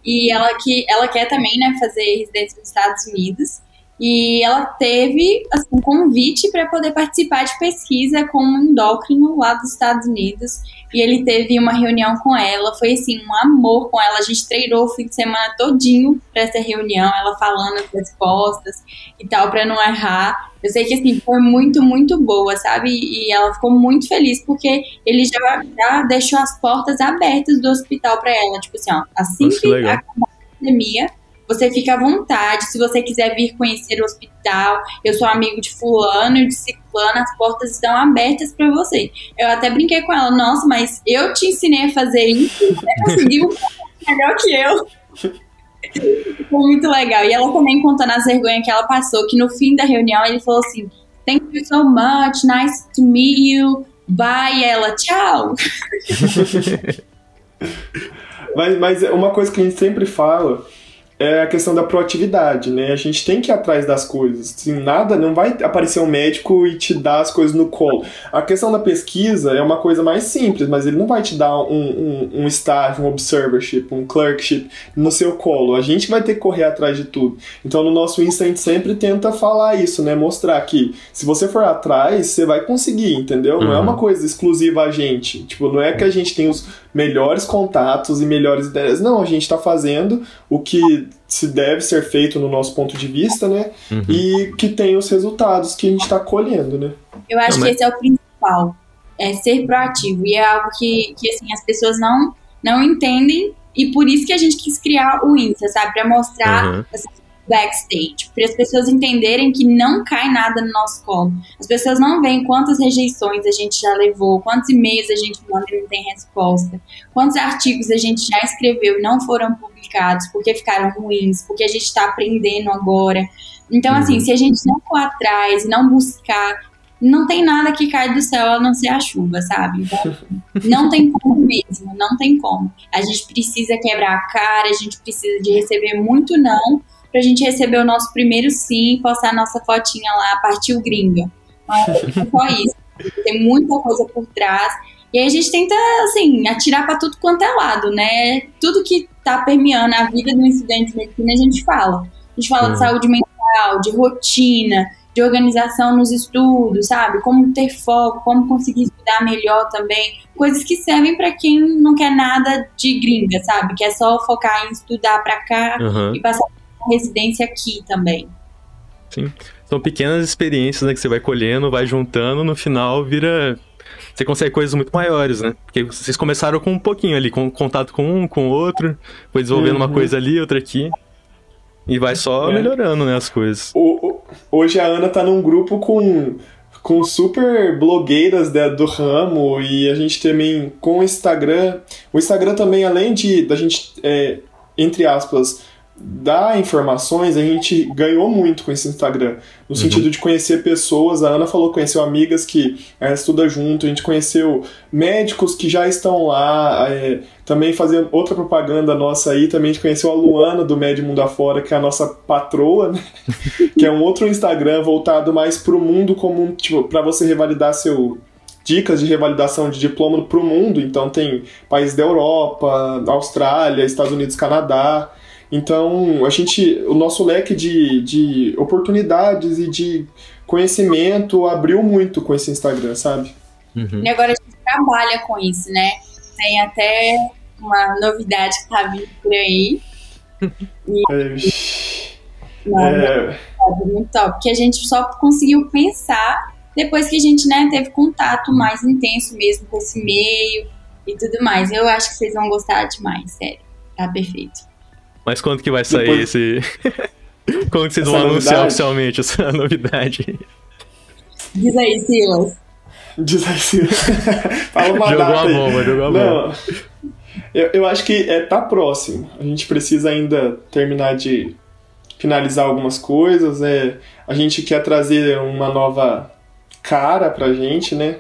e ela que ela quer também, né, fazer residência nos Estados Unidos. E ela teve assim, um convite para poder participar de pesquisa com um endócrino lá dos Estados Unidos. E ele teve uma reunião com ela, foi assim, um amor com ela. A gente treinou o fim de semana todinho para essa reunião, ela falando as respostas e tal, para não errar. Eu sei que assim, foi muito, muito boa, sabe? E ela ficou muito feliz porque ele já, já deixou as portas abertas do hospital para ela. Tipo assim, ó, assim Nossa, que, que acabar a pandemia, você fica à vontade. Se você quiser vir conhecer o hospital, eu sou amigo de fulano e de ciclano, as portas estão abertas para você. Eu até brinquei com ela, nossa, mas eu te ensinei a fazer isso, você conseguiu melhor que eu. Foi muito legal. E ela também contando as vergonhas que ela passou, que no fim da reunião ele falou assim: Thank you so much, nice to meet you. Bye, ela, tchau. mas, mas uma coisa que a gente sempre fala é a questão da proatividade, né? A gente tem que ir atrás das coisas. Assim, nada, não vai aparecer um médico e te dar as coisas no colo. A questão da pesquisa é uma coisa mais simples, mas ele não vai te dar um, um, um estágio, um observership, um clerkship no seu colo. A gente vai ter que correr atrás de tudo. Então no nosso Insta a gente sempre tenta falar isso, né? Mostrar que se você for atrás, você vai conseguir, entendeu? Não é uma uhum. coisa exclusiva a gente. Tipo, não é que a gente tem os melhores contatos e melhores ideias. Não, a gente está fazendo o que se deve ser feito no nosso ponto de vista, né? Uhum. E que tem os resultados que a gente está colhendo, né? Eu acho não, que esse é o principal, é ser proativo. E é algo que, que assim, as pessoas não, não entendem e por isso que a gente quis criar o Insta, sabe? Para mostrar uhum. assim, backstage, para as pessoas entenderem que não cai nada no nosso colo. As pessoas não veem quantas rejeições a gente já levou, quantos e-mails a gente manda e não tem resposta, quantos artigos a gente já escreveu e não foram publicados porque ficaram ruins, porque a gente está aprendendo agora. Então, assim, uhum. se a gente não for atrás e não buscar, não tem nada que cai do céu a não ser a chuva, sabe? Então, não tem como mesmo, não tem como. A gente precisa quebrar a cara, a gente precisa de receber muito não pra gente receber o nosso primeiro sim, postar a nossa fotinha lá, partiu gringa. Mas é só isso. Tem muita coisa por trás. E aí a gente tenta, assim, atirar para tudo quanto é lado, né? Tudo que tá permeando a vida do estudante de medicina, a gente fala. A gente fala de saúde mental, de rotina, de organização nos estudos, sabe? Como ter foco, como conseguir estudar melhor também. Coisas que servem para quem não quer nada de gringa, sabe? Que é só focar em estudar para cá uhum. e passar residência aqui também. Sim. São pequenas experiências né, que você vai colhendo, vai juntando, no final vira você consegue coisas muito maiores, né? Porque vocês começaram com um pouquinho ali, com contato com um, com o outro, foi desenvolvendo uhum. uma coisa ali, outra aqui. E vai só é. melhorando, né, as coisas. O, o, hoje a Ana tá num grupo com, com super blogueiras né, do ramo e a gente também com o Instagram. O Instagram também, além de da gente, é, entre aspas, dar informações, a gente ganhou muito com esse Instagram. No uhum. sentido de conhecer pessoas. A Ana falou que conheceu amigas que é, estuda junto, a gente conheceu médicos que já estão lá, é, também fazendo outra propaganda nossa aí, também a gente conheceu a Luana do Médio Mundo Afora, que é a nossa patroa, né? que é um outro Instagram voltado mais pro mundo comum, tipo, para você revalidar seu dicas de revalidação de diploma para o mundo, então tem países da Europa, Austrália, Estados Unidos, Canadá. Então, a gente, o nosso leque de, de oportunidades e de conhecimento abriu muito com esse Instagram, sabe? Uhum. E agora a gente trabalha com isso, né? Tem até uma novidade que tá vindo por aí. E... É... Não, é... muito top. Que a gente só conseguiu pensar depois que a gente né, teve contato mais intenso mesmo com esse meio e tudo mais. Eu acho que vocês vão gostar demais, sério. Tá perfeito. Mas quando que vai sair Depois... esse. quando que vocês essa vão novidade? anunciar oficialmente essa novidade? Diz aí, Silas. Diz aí, Silas. Fala uma jogou data a bomba, jogou a bomba. Eu, eu acho que é, tá próximo. A gente precisa ainda terminar de finalizar algumas coisas. É, a gente quer trazer uma nova cara pra gente, né?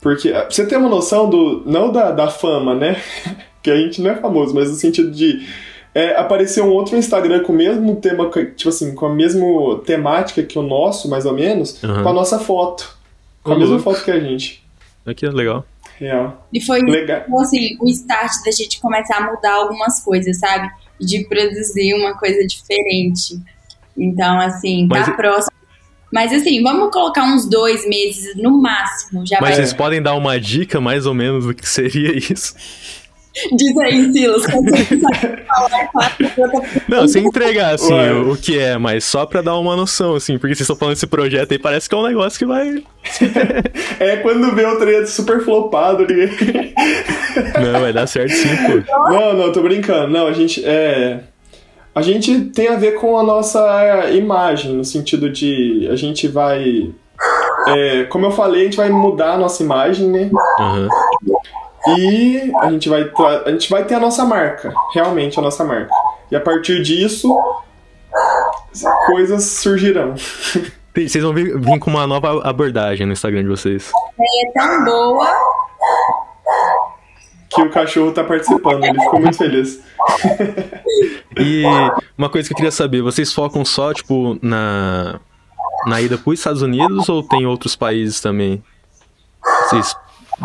Porque, pra você ter uma noção do. Não da, da fama, né? que a gente não é famoso, mas no sentido de é, apareceu um outro Instagram com o mesmo tema, tipo assim, com a mesma temática que o nosso, mais ou menos, uhum. com a nossa foto. Com uhum. a mesma foto que a gente. Aqui é legal. Real. E foi legal. assim, o start da gente começar a mudar algumas coisas, sabe? De produzir uma coisa diferente. Então, assim, Mas tá próximo. Mas assim, vamos colocar uns dois meses no máximo. Já Mas vai... vocês podem dar uma dica mais ou menos do que seria isso? Diz aí, Silas, Não, sem entregar, assim, o, o, que é, mas só pra dar uma noção, assim, porque vocês estão falando desse projeto aí, parece que é um negócio que vai... é quando vê o trem super flopado, ninguém... Não, vai dar certo sim, pô. Não, não, tô brincando. Não, a gente, é... A gente tem a ver com a nossa imagem, no sentido de a gente vai... É, como eu falei, a gente vai mudar a nossa imagem, né? Uhum. E a gente vai a gente vai ter a nossa marca, realmente a nossa marca. E a partir disso, coisas surgirão. Vocês vão vir, vir, com uma nova abordagem no Instagram de vocês. É tão boa que o cachorro tá participando, ele ficou muito feliz. e uma coisa que eu queria saber, vocês focam só, tipo, na, na ida para os Estados Unidos ou tem outros países também? Vocês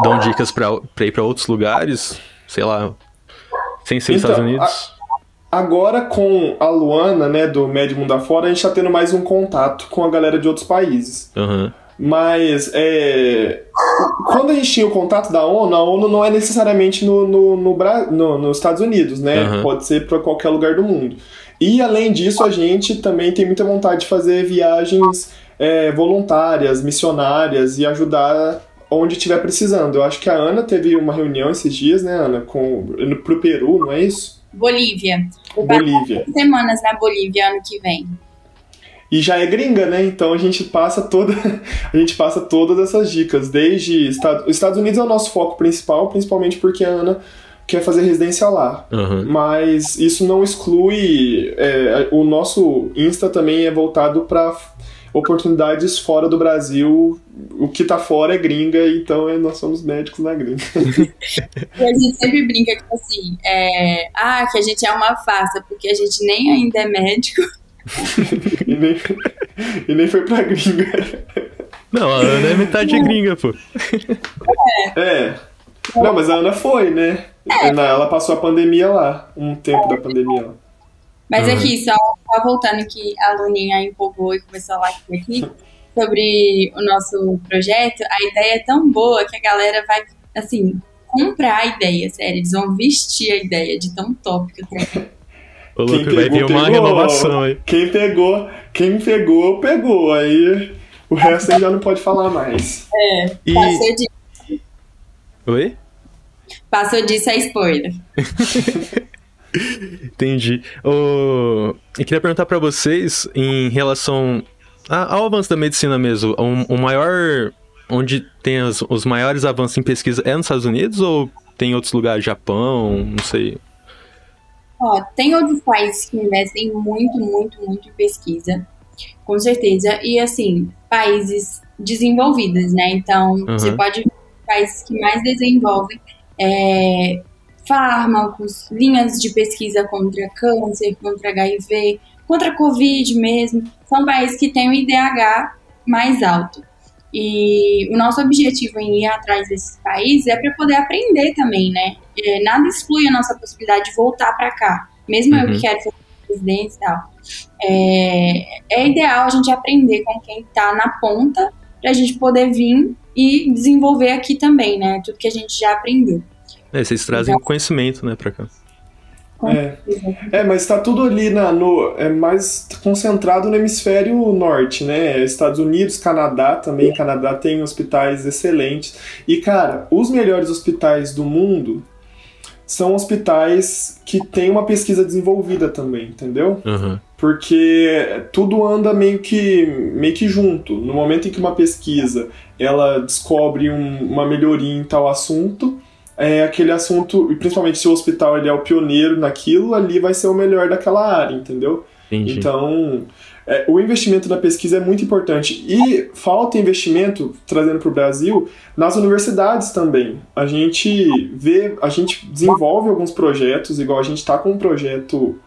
dão dicas pra, pra ir pra outros lugares? Sei lá, sem ser então, Estados Unidos? A, agora com a Luana, né, do Médio Mundo Afora, a gente tá tendo mais um contato com a galera de outros países. Uhum. Mas é, quando a gente tinha o contato da ONU, a ONU não é necessariamente no, no, no, no nos Estados Unidos, né? Uhum. Pode ser para qualquer lugar do mundo. E além disso, a gente também tem muita vontade de fazer viagens é, voluntárias, missionárias e ajudar onde estiver precisando. Eu acho que a Ana teve uma reunião esses dias, né, Ana, com pro Peru, não é isso? Bolívia. Bolívia. Semanas na Bolívia ano que vem. E já é gringa, né? Então a gente passa toda a gente passa todas essas dicas, desde Estados, Estados Unidos é o nosso foco principal, principalmente porque a Ana quer fazer residência lá. Uhum. Mas isso não exclui é, o nosso Insta também é voltado para oportunidades fora do Brasil. O que tá fora é gringa, então é, nós somos médicos na gringa. a gente sempre brinca, tipo assim, é, ah, que a gente é uma farsa, porque a gente nem ainda é médico. e, nem, e nem foi pra gringa. Não, a Ana é metade gringa, pô. É. é. Não, mas a Ana foi, né? É. Ela passou a pandemia lá, um tempo da pandemia lá. Mas uhum. aqui, só, só voltando que a Luninha empolgou e começou a latir aqui, sobre o nosso projeto, a ideia é tão boa que a galera vai, assim, comprar a ideia, sério. Eles vão vestir a ideia de tão top que eu tenho. O Luke vai vir uma renovação aí. Quem pegou, quem pegou, pegou. Aí O resto aí já não pode falar mais. É, E- passou, de, Oi? passou disso é spoiler. Entendi. Ô, Eu queria perguntar pra vocês em relação ao avanço da medicina mesmo. O, maior. Onde tem os, os maiores avanços em pesquisa é nos Estados Unidos ou tem outros lugares? Japão? Não sei. Ó, tem outros países que investem muito, muito, muito em pesquisa, com certeza. E assim, países desenvolvidos, né? Então, você pode ver países que mais desenvolvem é, fármacos, linhas de pesquisa contra câncer, contra HIV, contra Covid mesmo. São países que têm o IDH mais alto. E o nosso objetivo em ir atrás desses países é para poder aprender também, né? É, nada exclui a nossa possibilidade de voltar para cá. Mesmo eu Uhum. que quero ser presidente e tal. É, é ideal a gente aprender com quem está na ponta para a gente poder vir e desenvolver aqui também, né? Tudo que a gente já aprendeu. É, vocês trazem conhecimento, né, pra cá. É. É, mas tá tudo ali na, no. É mais concentrado no hemisfério norte, né? Estados Unidos, Canadá também. Canadá tem hospitais excelentes. E, cara, os melhores hospitais do mundo são hospitais que têm uma pesquisa desenvolvida também, entendeu? Aham. porque tudo anda meio que meio que junto. No momento em que uma pesquisa ela descobre um- uma melhoria em tal assunto, é aquele assunto, e principalmente se o hospital ele é o pioneiro naquilo, ali vai ser o melhor daquela área, entendeu? Entendi. Então, é, o investimento na pesquisa é muito importante. E falta investimento, trazendo para o Brasil, nas universidades também. A gente vê, a gente desenvolve alguns projetos, igual a gente está com um projeto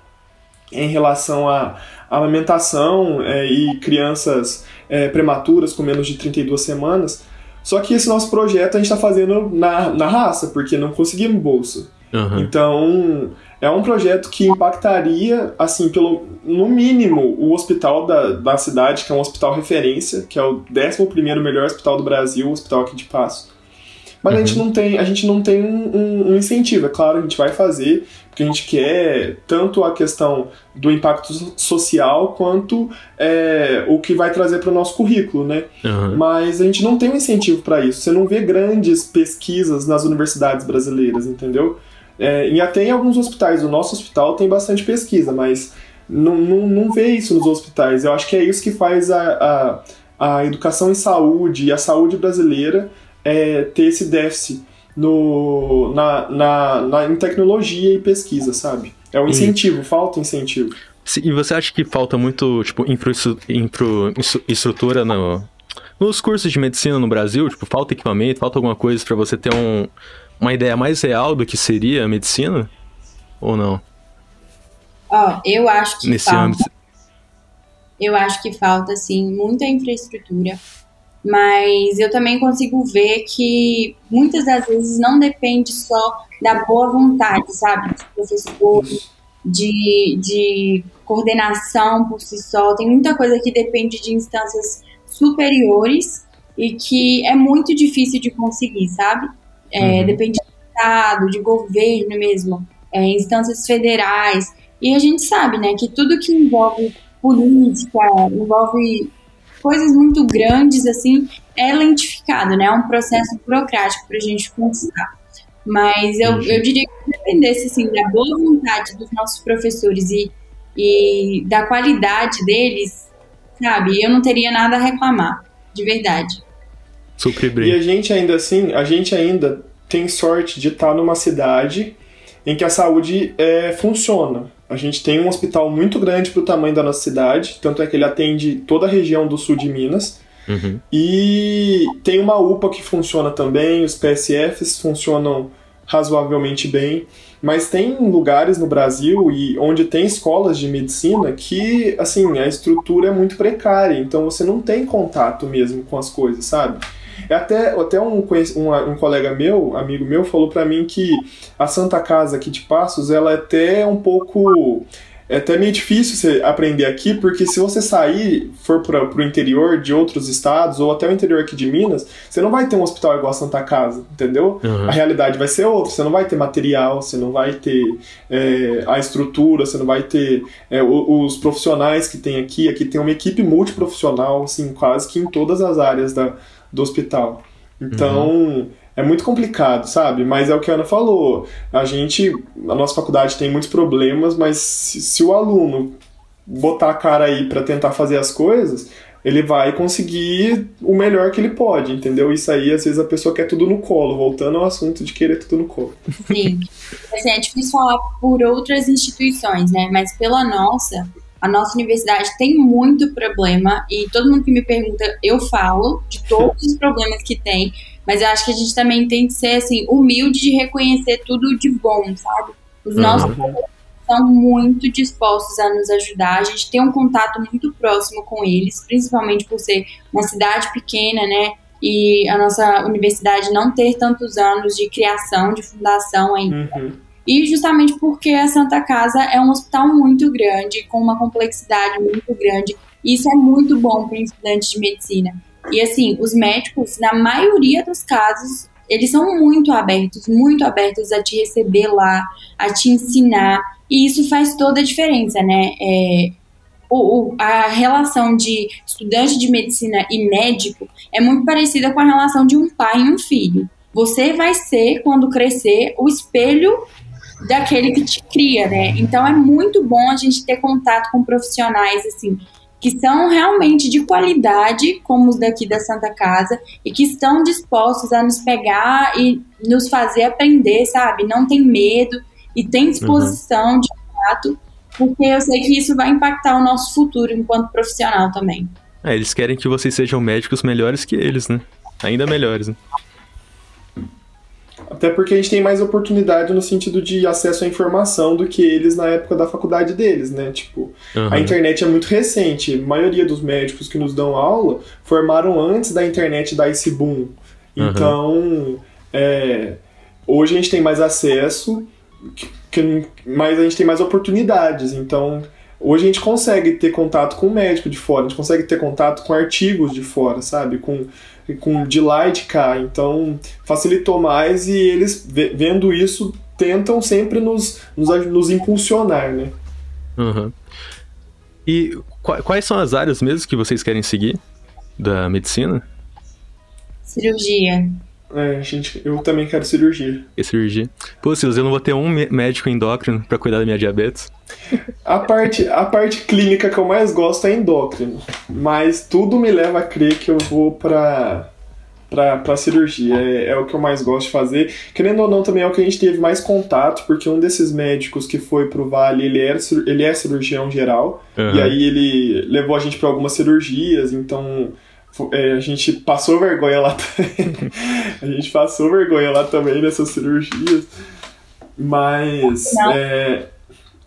em relação à amamentação é, e crianças é, prematuras com menos de 32 semanas. Só que esse nosso projeto a gente está fazendo na, na raça, porque não conseguimos bolsa. Aham. Então, é um projeto que impactaria, assim, pelo no mínimo, o hospital da, da cidade, que é um hospital referência, que é o 11º melhor hospital do Brasil, o hospital aqui de Passo. Mas a gente não tem, a gente não tem um, um- um incentivo. É claro, a gente vai fazer, porque a gente quer tanto a questão do impacto so- social quanto é, o que vai trazer para o nosso currículo, né? Aham. Mas a gente não tem um incentivo para isso. Você não vê grandes pesquisas nas universidades brasileiras, entendeu? É, e até em alguns hospitais, o nosso hospital tem bastante pesquisa, mas não, não, não vê isso nos hospitais. Eu acho que é isso que faz a, a, a educação em saúde e a saúde brasileira é, ter esse déficit no, na, na, na, em tecnologia e pesquisa, sabe? É um incentivo, falta incentivo. Se- E você acha que falta muito, tipo, infra, infra- instru- estrutura no, nos cursos de medicina no Brasil? Tipo, falta equipamento, falta alguma coisa pra você ter um, uma ideia mais real do que seria a medicina? Ou não? Ó, eu acho que Nesse falta. âmbito. Eu acho que falta, sim, muita infraestrutura. Mas eu também consigo ver que muitas das vezes não depende só da boa vontade, sabe? Dos professores, de, de coordenação por si só. Tem muita coisa que depende de instâncias superiores e que é muito difícil de conseguir, sabe? É, Uhum. Depende do Estado, de governo mesmo, é, instâncias federais. E a gente sabe, né, que tudo que envolve política, envolve coisas muito grandes, assim, é lentificado, né? É um processo burocrático para a gente conquistar. Mas eu, eu diria que se dependesse, assim, da boa vontade dos nossos professores e, e da qualidade deles, sabe? Eu não teria nada a reclamar, de verdade. Suprir E a gente ainda assim, a gente ainda tem sorte de estar numa cidade em que a saúde é, funciona. A gente tem um hospital muito grande para o tamanho da nossa cidade, tanto é que ele atende toda a região do sul de Minas. Uhum. E tem uma UPA que funciona também, os PSFs funcionam razoavelmente bem, mas tem lugares no Brasil e onde tem escolas de medicina que, assim, a estrutura é muito precária, então você não tem contato mesmo com as coisas, sabe? É até, até um, um, um colega meu, amigo meu, falou pra mim que a Santa Casa aqui de Passos, ela é até um pouco é até meio difícil você aprender aqui, porque se você sair, for para o interior de outros estados, ou até o interior aqui de Minas, você não vai ter um hospital igual a Santa Casa, entendeu? Uhum. A realidade vai ser outra, você não vai ter material, você não vai ter é, a estrutura, você não vai ter é, os profissionais que tem aqui. Aqui tem uma equipe multiprofissional, assim, quase que em todas as áreas da, do hospital. Então. Uhum é muito complicado, sabe? Mas é o que a Ana falou. A gente, a nossa faculdade tem muitos problemas, mas se, se o aluno botar a cara aí para tentar fazer as coisas, ele vai conseguir o melhor que ele pode, entendeu? Isso aí, às vezes, a pessoa quer tudo no colo, voltando ao assunto de querer tudo no colo. Sim. Assim, é difícil falar por outras instituições, né? Mas pela nossa, a nossa universidade tem muito problema e todo mundo que me pergunta, eu falo de todos os problemas que tem. Mas eu acho que a gente também tem que ser, assim, humilde de reconhecer tudo de bom, sabe? Os uhum. nossos são muito dispostos a nos ajudar. A gente tem um contato muito próximo com eles, principalmente por ser uma cidade pequena, né? E a nossa universidade não ter tantos anos de criação, de fundação ainda. Uhum. E justamente porque a Santa Casa é um hospital muito grande, com uma complexidade muito grande. E isso é muito bom para estudantes de medicina. E assim, os médicos, na maioria dos casos, eles são muito abertos, muito abertos a te receber lá, a te ensinar. E isso faz toda a diferença, né? É, o, a relação de estudante de medicina e médico é muito parecida com a relação de um pai e um filho. Você vai ser, quando crescer, o espelho daquele que te cria, né? Então é muito bom a gente ter contato com profissionais assim que são realmente de qualidade, como os daqui da Santa Casa, e que estão dispostos a nos pegar e nos fazer aprender, sabe? Não tem medo e tem disposição uhum. de fato, porque eu sei que isso vai impactar o nosso futuro enquanto profissional também. É, eles querem que vocês sejam médicos melhores que eles, né? Ainda melhores, né? Até porque a gente tem mais oportunidade no sentido de acesso à informação do que eles na época da faculdade deles, né? Tipo, uhum. a internet é muito recente. A maioria dos médicos que nos dão aula formaram antes da internet dar esse boom. Então, uhum. é, hoje a gente tem mais acesso, que, mas a gente tem mais oportunidades. Então, hoje a gente consegue ter contato com o médico de fora, a gente consegue ter contato com artigos de fora, sabe? Com com de lá e de cá. Então facilitou mais e eles, vendo isso, tentam sempre nos, nos, nos impulsionar, né? Uhum. E quais são as áreas mesmo que vocês querem seguir da medicina? Cirurgia. É, gente, eu também quero cirurgia. E cirurgia? Pô, Silas, eu não vou ter um médico endócrino para cuidar da minha diabetes. A parte, a parte clínica que eu mais gosto é endócrino. Mas tudo me leva a crer que eu vou pra, pra, pra cirurgia. É, é o que eu mais gosto de fazer. Querendo ou não, também é o que a gente teve mais contato, porque um desses médicos que foi pro Vale, ele, era, ele é cirurgião geral. Uhum. E aí ele levou a gente para algumas cirurgias, então é, a gente passou vergonha lá também. a gente passou vergonha lá também nessas cirurgias. Mas. É...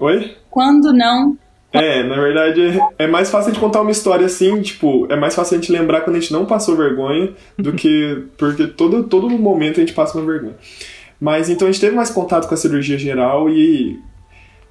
Oi? Quando não. É, na verdade é mais fácil a gente contar uma história assim, tipo, é mais fácil a gente lembrar quando a gente não passou vergonha do que. Porque todo, todo momento a gente passa uma vergonha. Mas então a gente teve mais contato com a cirurgia geral e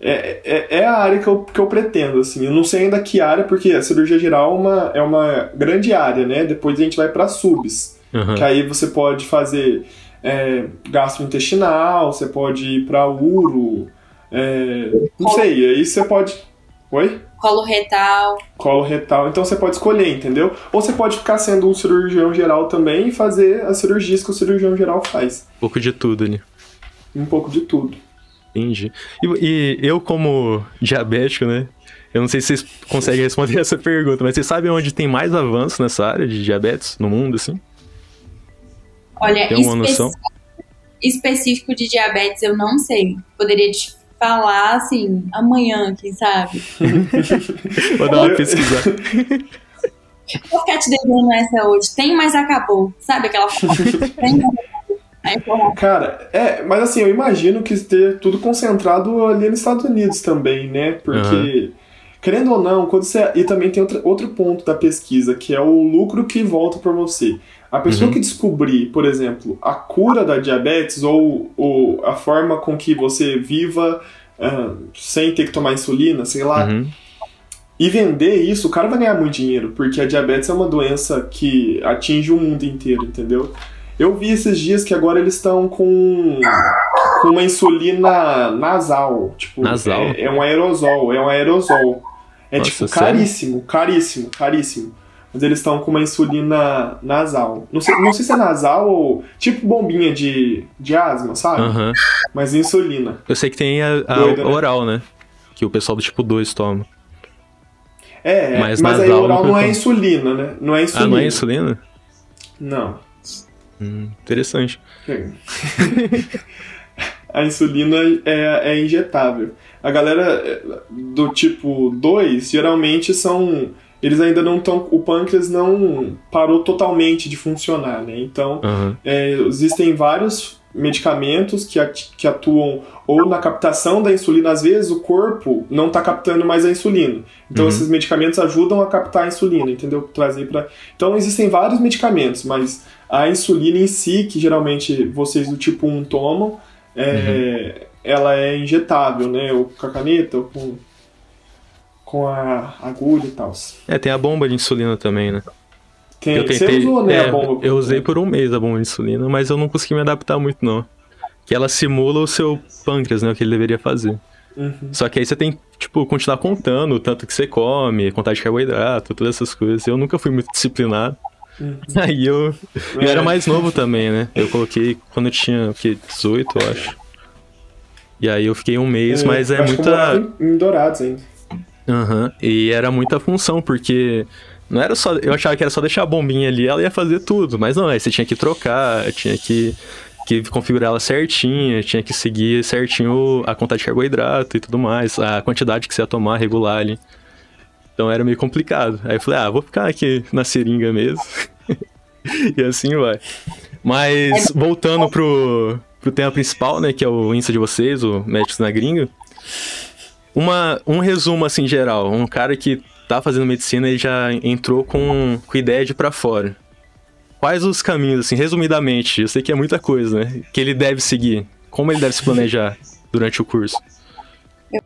é, é, é, a área que eu, que eu pretendo, assim. Eu não sei ainda que área, porque a cirurgia geral é uma, é uma grande área, né? Depois a gente vai para subs. Uhum. Que aí você pode fazer é, gastrointestinal, você pode ir para uro, é, não sei, aí você pode. Oi? Colo retal. Colo retal. Então você pode escolher, entendeu? Ou você pode ficar sendo um cirurgião geral também e fazer as cirurgias que o cirurgião geral faz. Um pouco de tudo ali. Um pouco de tudo. Entendi. E, e, eu, como diabético, né? Eu não sei se vocês conseguem responder essa pergunta, mas vocês sabem onde tem mais avanço nessa área de diabetes no mundo, assim? Olha, tem uma noção? específico de diabetes eu não sei. Poderia te falar, assim, amanhã, quem sabe? Vou dar uma pesquisada. Vou ficar te devendo essa hoje. Tem, mas acabou. Sabe aquela Tem, mas Cara, é, mas assim, eu imagino que ter tudo concentrado ali nos Estados Unidos também, né? Porque, uhum. querendo ou não, quando você. E também tem outro, outro ponto da pesquisa, que é o lucro que volta para você. A pessoa uhum. que descobrir, por exemplo, a cura da diabetes ou, ou a forma com que você viva uh, sem ter que tomar insulina, sei lá. Uhum. E vender isso, o cara vai ganhar muito dinheiro, porque a diabetes é uma doença que atinge o mundo inteiro, entendeu? Eu vi esses dias que agora eles estão com, com uma insulina nasal. Tipo, Nasal? É, é um aerosol, é um aerosol. É Nossa, tipo sério? caríssimo, caríssimo, caríssimo. Mas eles estão com uma insulina nasal. Não sei, não sei se é nasal ou tipo bombinha de, de asma, sabe? Aham. Mas insulina. Eu sei que tem a, a Doido, né? oral, né? Que o pessoal do tipo 2 toma. É, Mas mas, aí nasal oral não não é insulina, né? Não é insulina. Ah, não é insulina? Não. Hum, interessante. A insulina é, é injetável. A galera é, do tipo 2 geralmente são. Eles ainda não estão. O pâncreas não parou totalmente de funcionar, né? Então, Aham. é, existem vários medicamentos que, ati- que atuam ou na captação da insulina. Às vezes o corpo não está captando mais a insulina. Então, Uhum. esses medicamentos ajudam a captar a insulina, entendeu? Trazer para. Então, existem vários medicamentos, mas a insulina em si, que geralmente vocês do tipo 1 tomam, é, ela é injetável, né? Ou com a caneta, ou com, com a agulha e tal. É, tem a bomba de insulina também, né? Tem, eu tentei. Você usou, né, é, a bomba? Eu usei por um mês a bomba de insulina, mas eu não consegui me adaptar muito, não. Que ela simula o seu pâncreas, né? O que ele deveria fazer. Uhum. Só que aí você tem, tipo, continuar contando o tanto que você come, contagem de carboidrato, todas essas coisas. Eu nunca fui muito disciplinado. Uhum. Aí eu. Eu É. era mais novo também, né? Eu coloquei quando eu tinha, o quê? 18, eu acho. E aí eu fiquei um mês, mas é que eu muita. em Dourados ainda. Aham. E era muita função, porque não era só. Eu achava que era só deixar a bombinha ali, ela ia fazer tudo. Mas não, aí você tinha que trocar, tinha que, que configurar ela certinha, tinha que seguir certinho a contagem de carboidrato e tudo mais, a quantidade que você ia tomar, regular ali. Então era meio complicado. Aí eu falei, ah, vou ficar aqui na seringa mesmo. e assim vai. Mas voltando pro, pro tema principal, né, que é o Insta de vocês, o Médicos na Gringa. Uma, um resumo assim geral, um cara que tá fazendo medicina e já entrou com, com ideia de ir pra fora. Quais os caminhos, assim, resumidamente, eu sei que é muita coisa, né? Que ele deve seguir. Como ele deve se planejar durante o curso.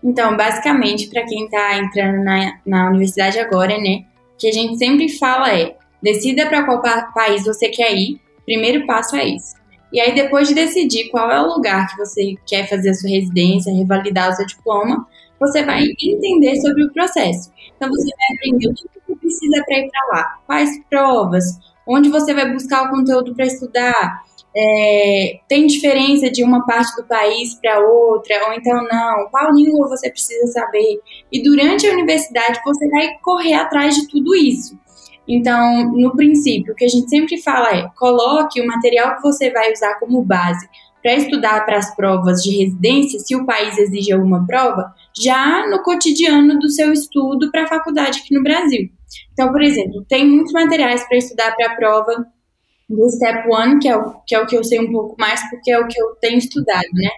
Então, basicamente, para quem está entrando na, na universidade agora, né, o que a gente sempre fala é: decida para qual pa- país você quer ir. Primeiro passo é isso. E aí, depois de decidir qual é o lugar que você quer fazer a sua residência, revalidar o seu diploma, você vai entender sobre o processo. Então, você vai aprender o que você precisa para ir para lá, quais provas, onde você vai buscar o conteúdo para estudar, é, tem diferença de uma parte do país para outra, ou então não, qual língua você precisa saber. E durante a universidade você vai correr atrás de tudo isso. Então, no princípio, o que a gente sempre fala é: coloque o material que você vai usar como base para estudar para as provas de residência, se o país exige alguma prova, já no cotidiano do seu estudo para a faculdade aqui no Brasil. Então, por exemplo, tem muitos materiais para estudar para a prova do Step One, que é, o, que é o que eu sei um pouco mais, porque é o que eu tenho estudado, né?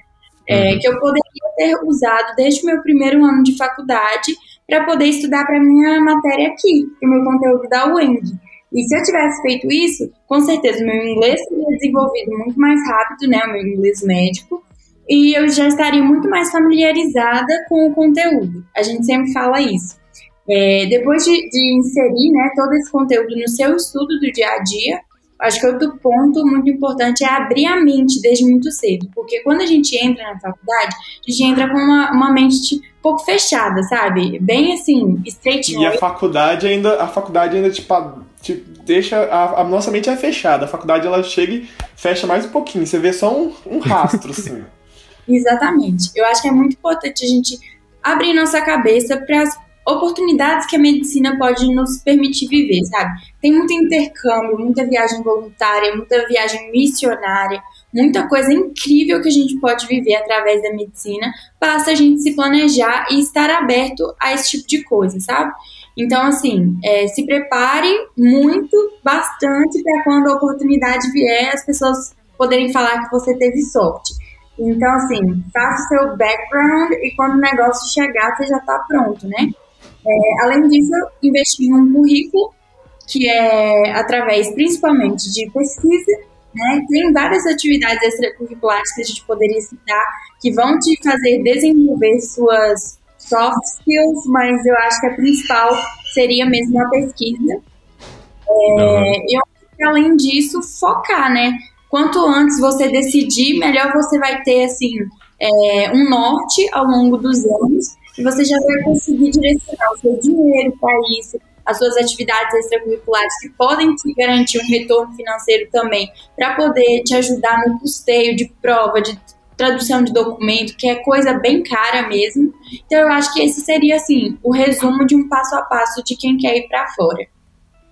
É, que eu poderia ter usado desde o meu primeiro ano de faculdade para poder estudar para minha matéria aqui, para o meu conteúdo da UEND. E se eu tivesse feito isso, com certeza o meu inglês teria desenvolvido muito mais rápido, né? O meu inglês médico. E eu já estaria muito mais familiarizada com o conteúdo. A gente sempre fala isso. É, depois de, de inserir né, todo esse conteúdo no seu estudo do dia a dia, acho que outro ponto muito importante é abrir a mente desde muito cedo. Porque quando a gente entra na faculdade, a gente entra com uma, uma mente um pouco fechada, sabe? Bem assim, straight E a faculdade ainda, a faculdade ainda tipo, te deixa a, a nossa mente é fechada. A faculdade ela chega e fecha mais um pouquinho. Você vê só um, um rastro assim. Exatamente. Eu acho que é muito importante a gente abrir nossa cabeça para as oportunidades que a medicina pode nos permitir viver, sabe? Tem muito intercâmbio, muita viagem voluntária, muita viagem missionária, muita coisa incrível que a gente pode viver através da medicina. Basta a gente se planejar e estar aberto a esse tipo de coisa, sabe? Então, assim, é, se prepare muito, bastante, para quando a oportunidade vier, as pessoas poderem falar que você teve sorte. Então, assim, faça o seu background e quando o negócio chegar, você já está pronto, né? É, além disso, investir em um currículo, que é através principalmente de pesquisa, né? Tem várias atividades extracurriculares que a gente poderia citar que vão te fazer desenvolver suas soft skills, mas eu acho que a principal seria mesmo a pesquisa. É, uhum. Eu além disso, focar, né? Quanto antes você decidir, melhor você vai ter assim é, um norte ao longo dos anos e você já vai conseguir direcionar o seu dinheiro para isso, as suas atividades extracurriculares que podem te garantir um retorno financeiro também, para poder te ajudar no custeio de prova, de tradução de documento, que é coisa bem cara mesmo. Então eu acho que esse seria assim o resumo de um passo a passo de quem quer ir para fora.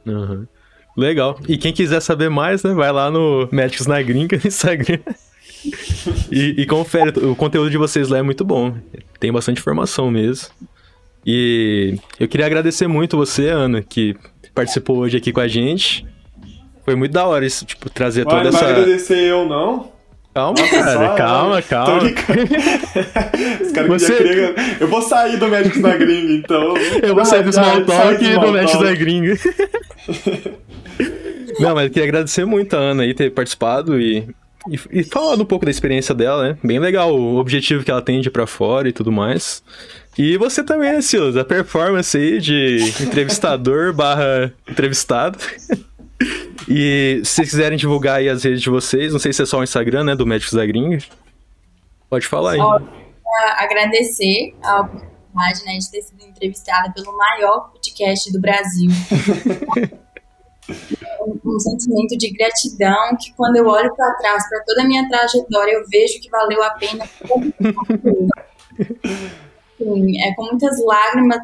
Uhum. Legal. E quem quiser saber mais, né, vai lá no Médicos na Gringa no Instagram. e, e confere, o conteúdo de vocês lá é muito bom. Tem bastante informação mesmo. E eu queria agradecer muito você, Ana, que participou hoje aqui com a gente. Foi muito da hora isso, tipo, trazer toda essa. Não vai agradecer eu, não? Calma, Nossa, cara, só, calma, calma. Os caras Você... querer... Eu vou sair do Médicos da Gringa, então. Eu vou sair do Small Talk e do Médicos da Gringa. Não, mas eu queria agradecer muito a Ana aí ter participado e, e, e falado um pouco da experiência dela, né? Bem legal o objetivo que ela tem de ir pra fora e tudo mais. E você também, Silas? A performance aí de entrevistador barra entrevistado. e se vocês quiserem divulgar aí as redes de vocês, não sei se é só o Instagram, né, do Médicos da Gringa. Pode falar aí. Só agradecer a oportunidade, né, de ter sido entrevistada pelo maior podcast do Brasil. um, um sentimento de gratidão que quando eu olho para trás, para toda a minha trajetória, eu vejo que valeu a pena. Sim, é com muitas lágrimas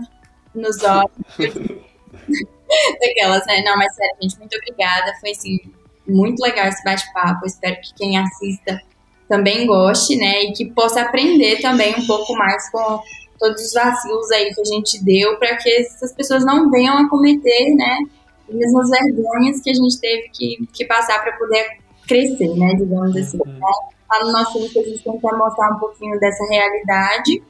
nos olhos. Daquelas, né? Não, mas sério, gente, muito obrigada. Foi assim, muito legal esse bate-papo. Espero que quem assista também goste, né? E que possa aprender também um pouco mais com todos os vacilos aí que a gente deu, para que essas pessoas não venham a cometer, né? As mesmas vergonhas que a gente teve que, que passar para poder crescer, né? Digamos assim. Né? Lá no nosso livro a gente tenta mostrar um pouquinho dessa realidade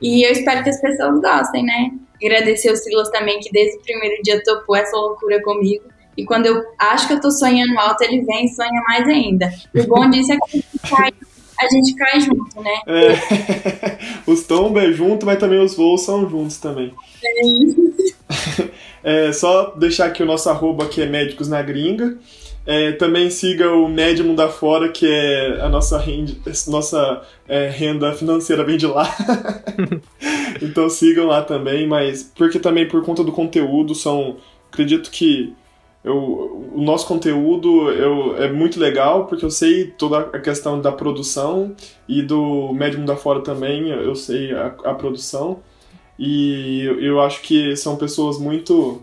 e eu espero que as pessoas gostem, né? Agradecer o Silas também, que desde o primeiro dia topou essa loucura comigo. E quando eu acho que eu tô sonhando alto, ele vem e sonha mais ainda. O bom disso é que a gente cai, a gente cai junto, né? É. os tombos é junto, mas também os voos são juntos também. É. é só deixar aqui o nosso arroba que é Médicos na Gringa. É, também siga o Médium da Fora, que é a nossa, renda, nossa é, renda financeira vem de lá. então sigam lá também, mas porque também por conta do conteúdo são. Acredito que eu, o nosso conteúdo eu, é muito legal, porque eu sei toda a questão da produção e do Médium da Fora também, eu sei a, a produção. E eu, eu acho que são pessoas muito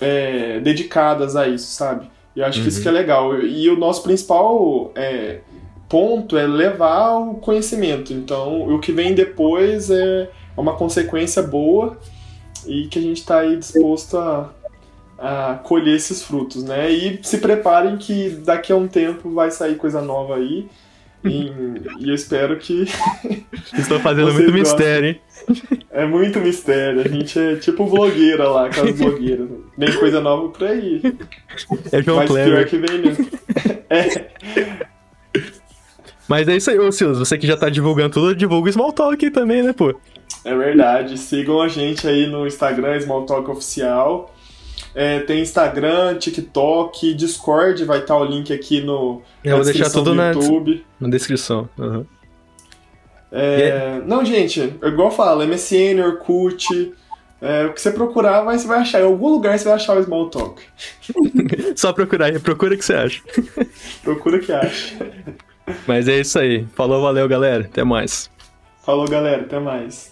é, dedicadas a isso, sabe? E eu acho uhum. que isso que é uhum. legal. E o nosso principal é, ponto é levar o conhecimento. Então, o que vem depois é uma consequência boa e que a gente está aí disposto a, a colher esses frutos, né? E se preparem que daqui a um tempo vai sair coisa nova aí. E, e eu espero que. Estou fazendo muito gostem. mistério, hein? É muito mistério. A gente é tipo blogueira lá, aquelas blogueiras. Vem coisa nova por aí. É João Mas Clever. pior que vem mesmo. É. Mas é isso aí, ô Silas. Você que já tá divulgando tudo, divulga o Smalltalk aqui também, né, pô? É verdade. Sigam a gente aí no Instagram, Smalltalk Oficial. É, tem Instagram, TikTok, Discord, vai estar tá o link aqui no eu vou deixar tudo na, YouTube. na descrição. Uhum. É, não, gente, igual eu falo, MSN, Orkut, é, o que você procurar, vai, você vai achar. Em algum lugar você vai achar o Small Talk. Só procurar, procura que você acha. procura que acha. Mas é isso aí. Falou, valeu, galera. Até mais. Falou, galera. Até mais.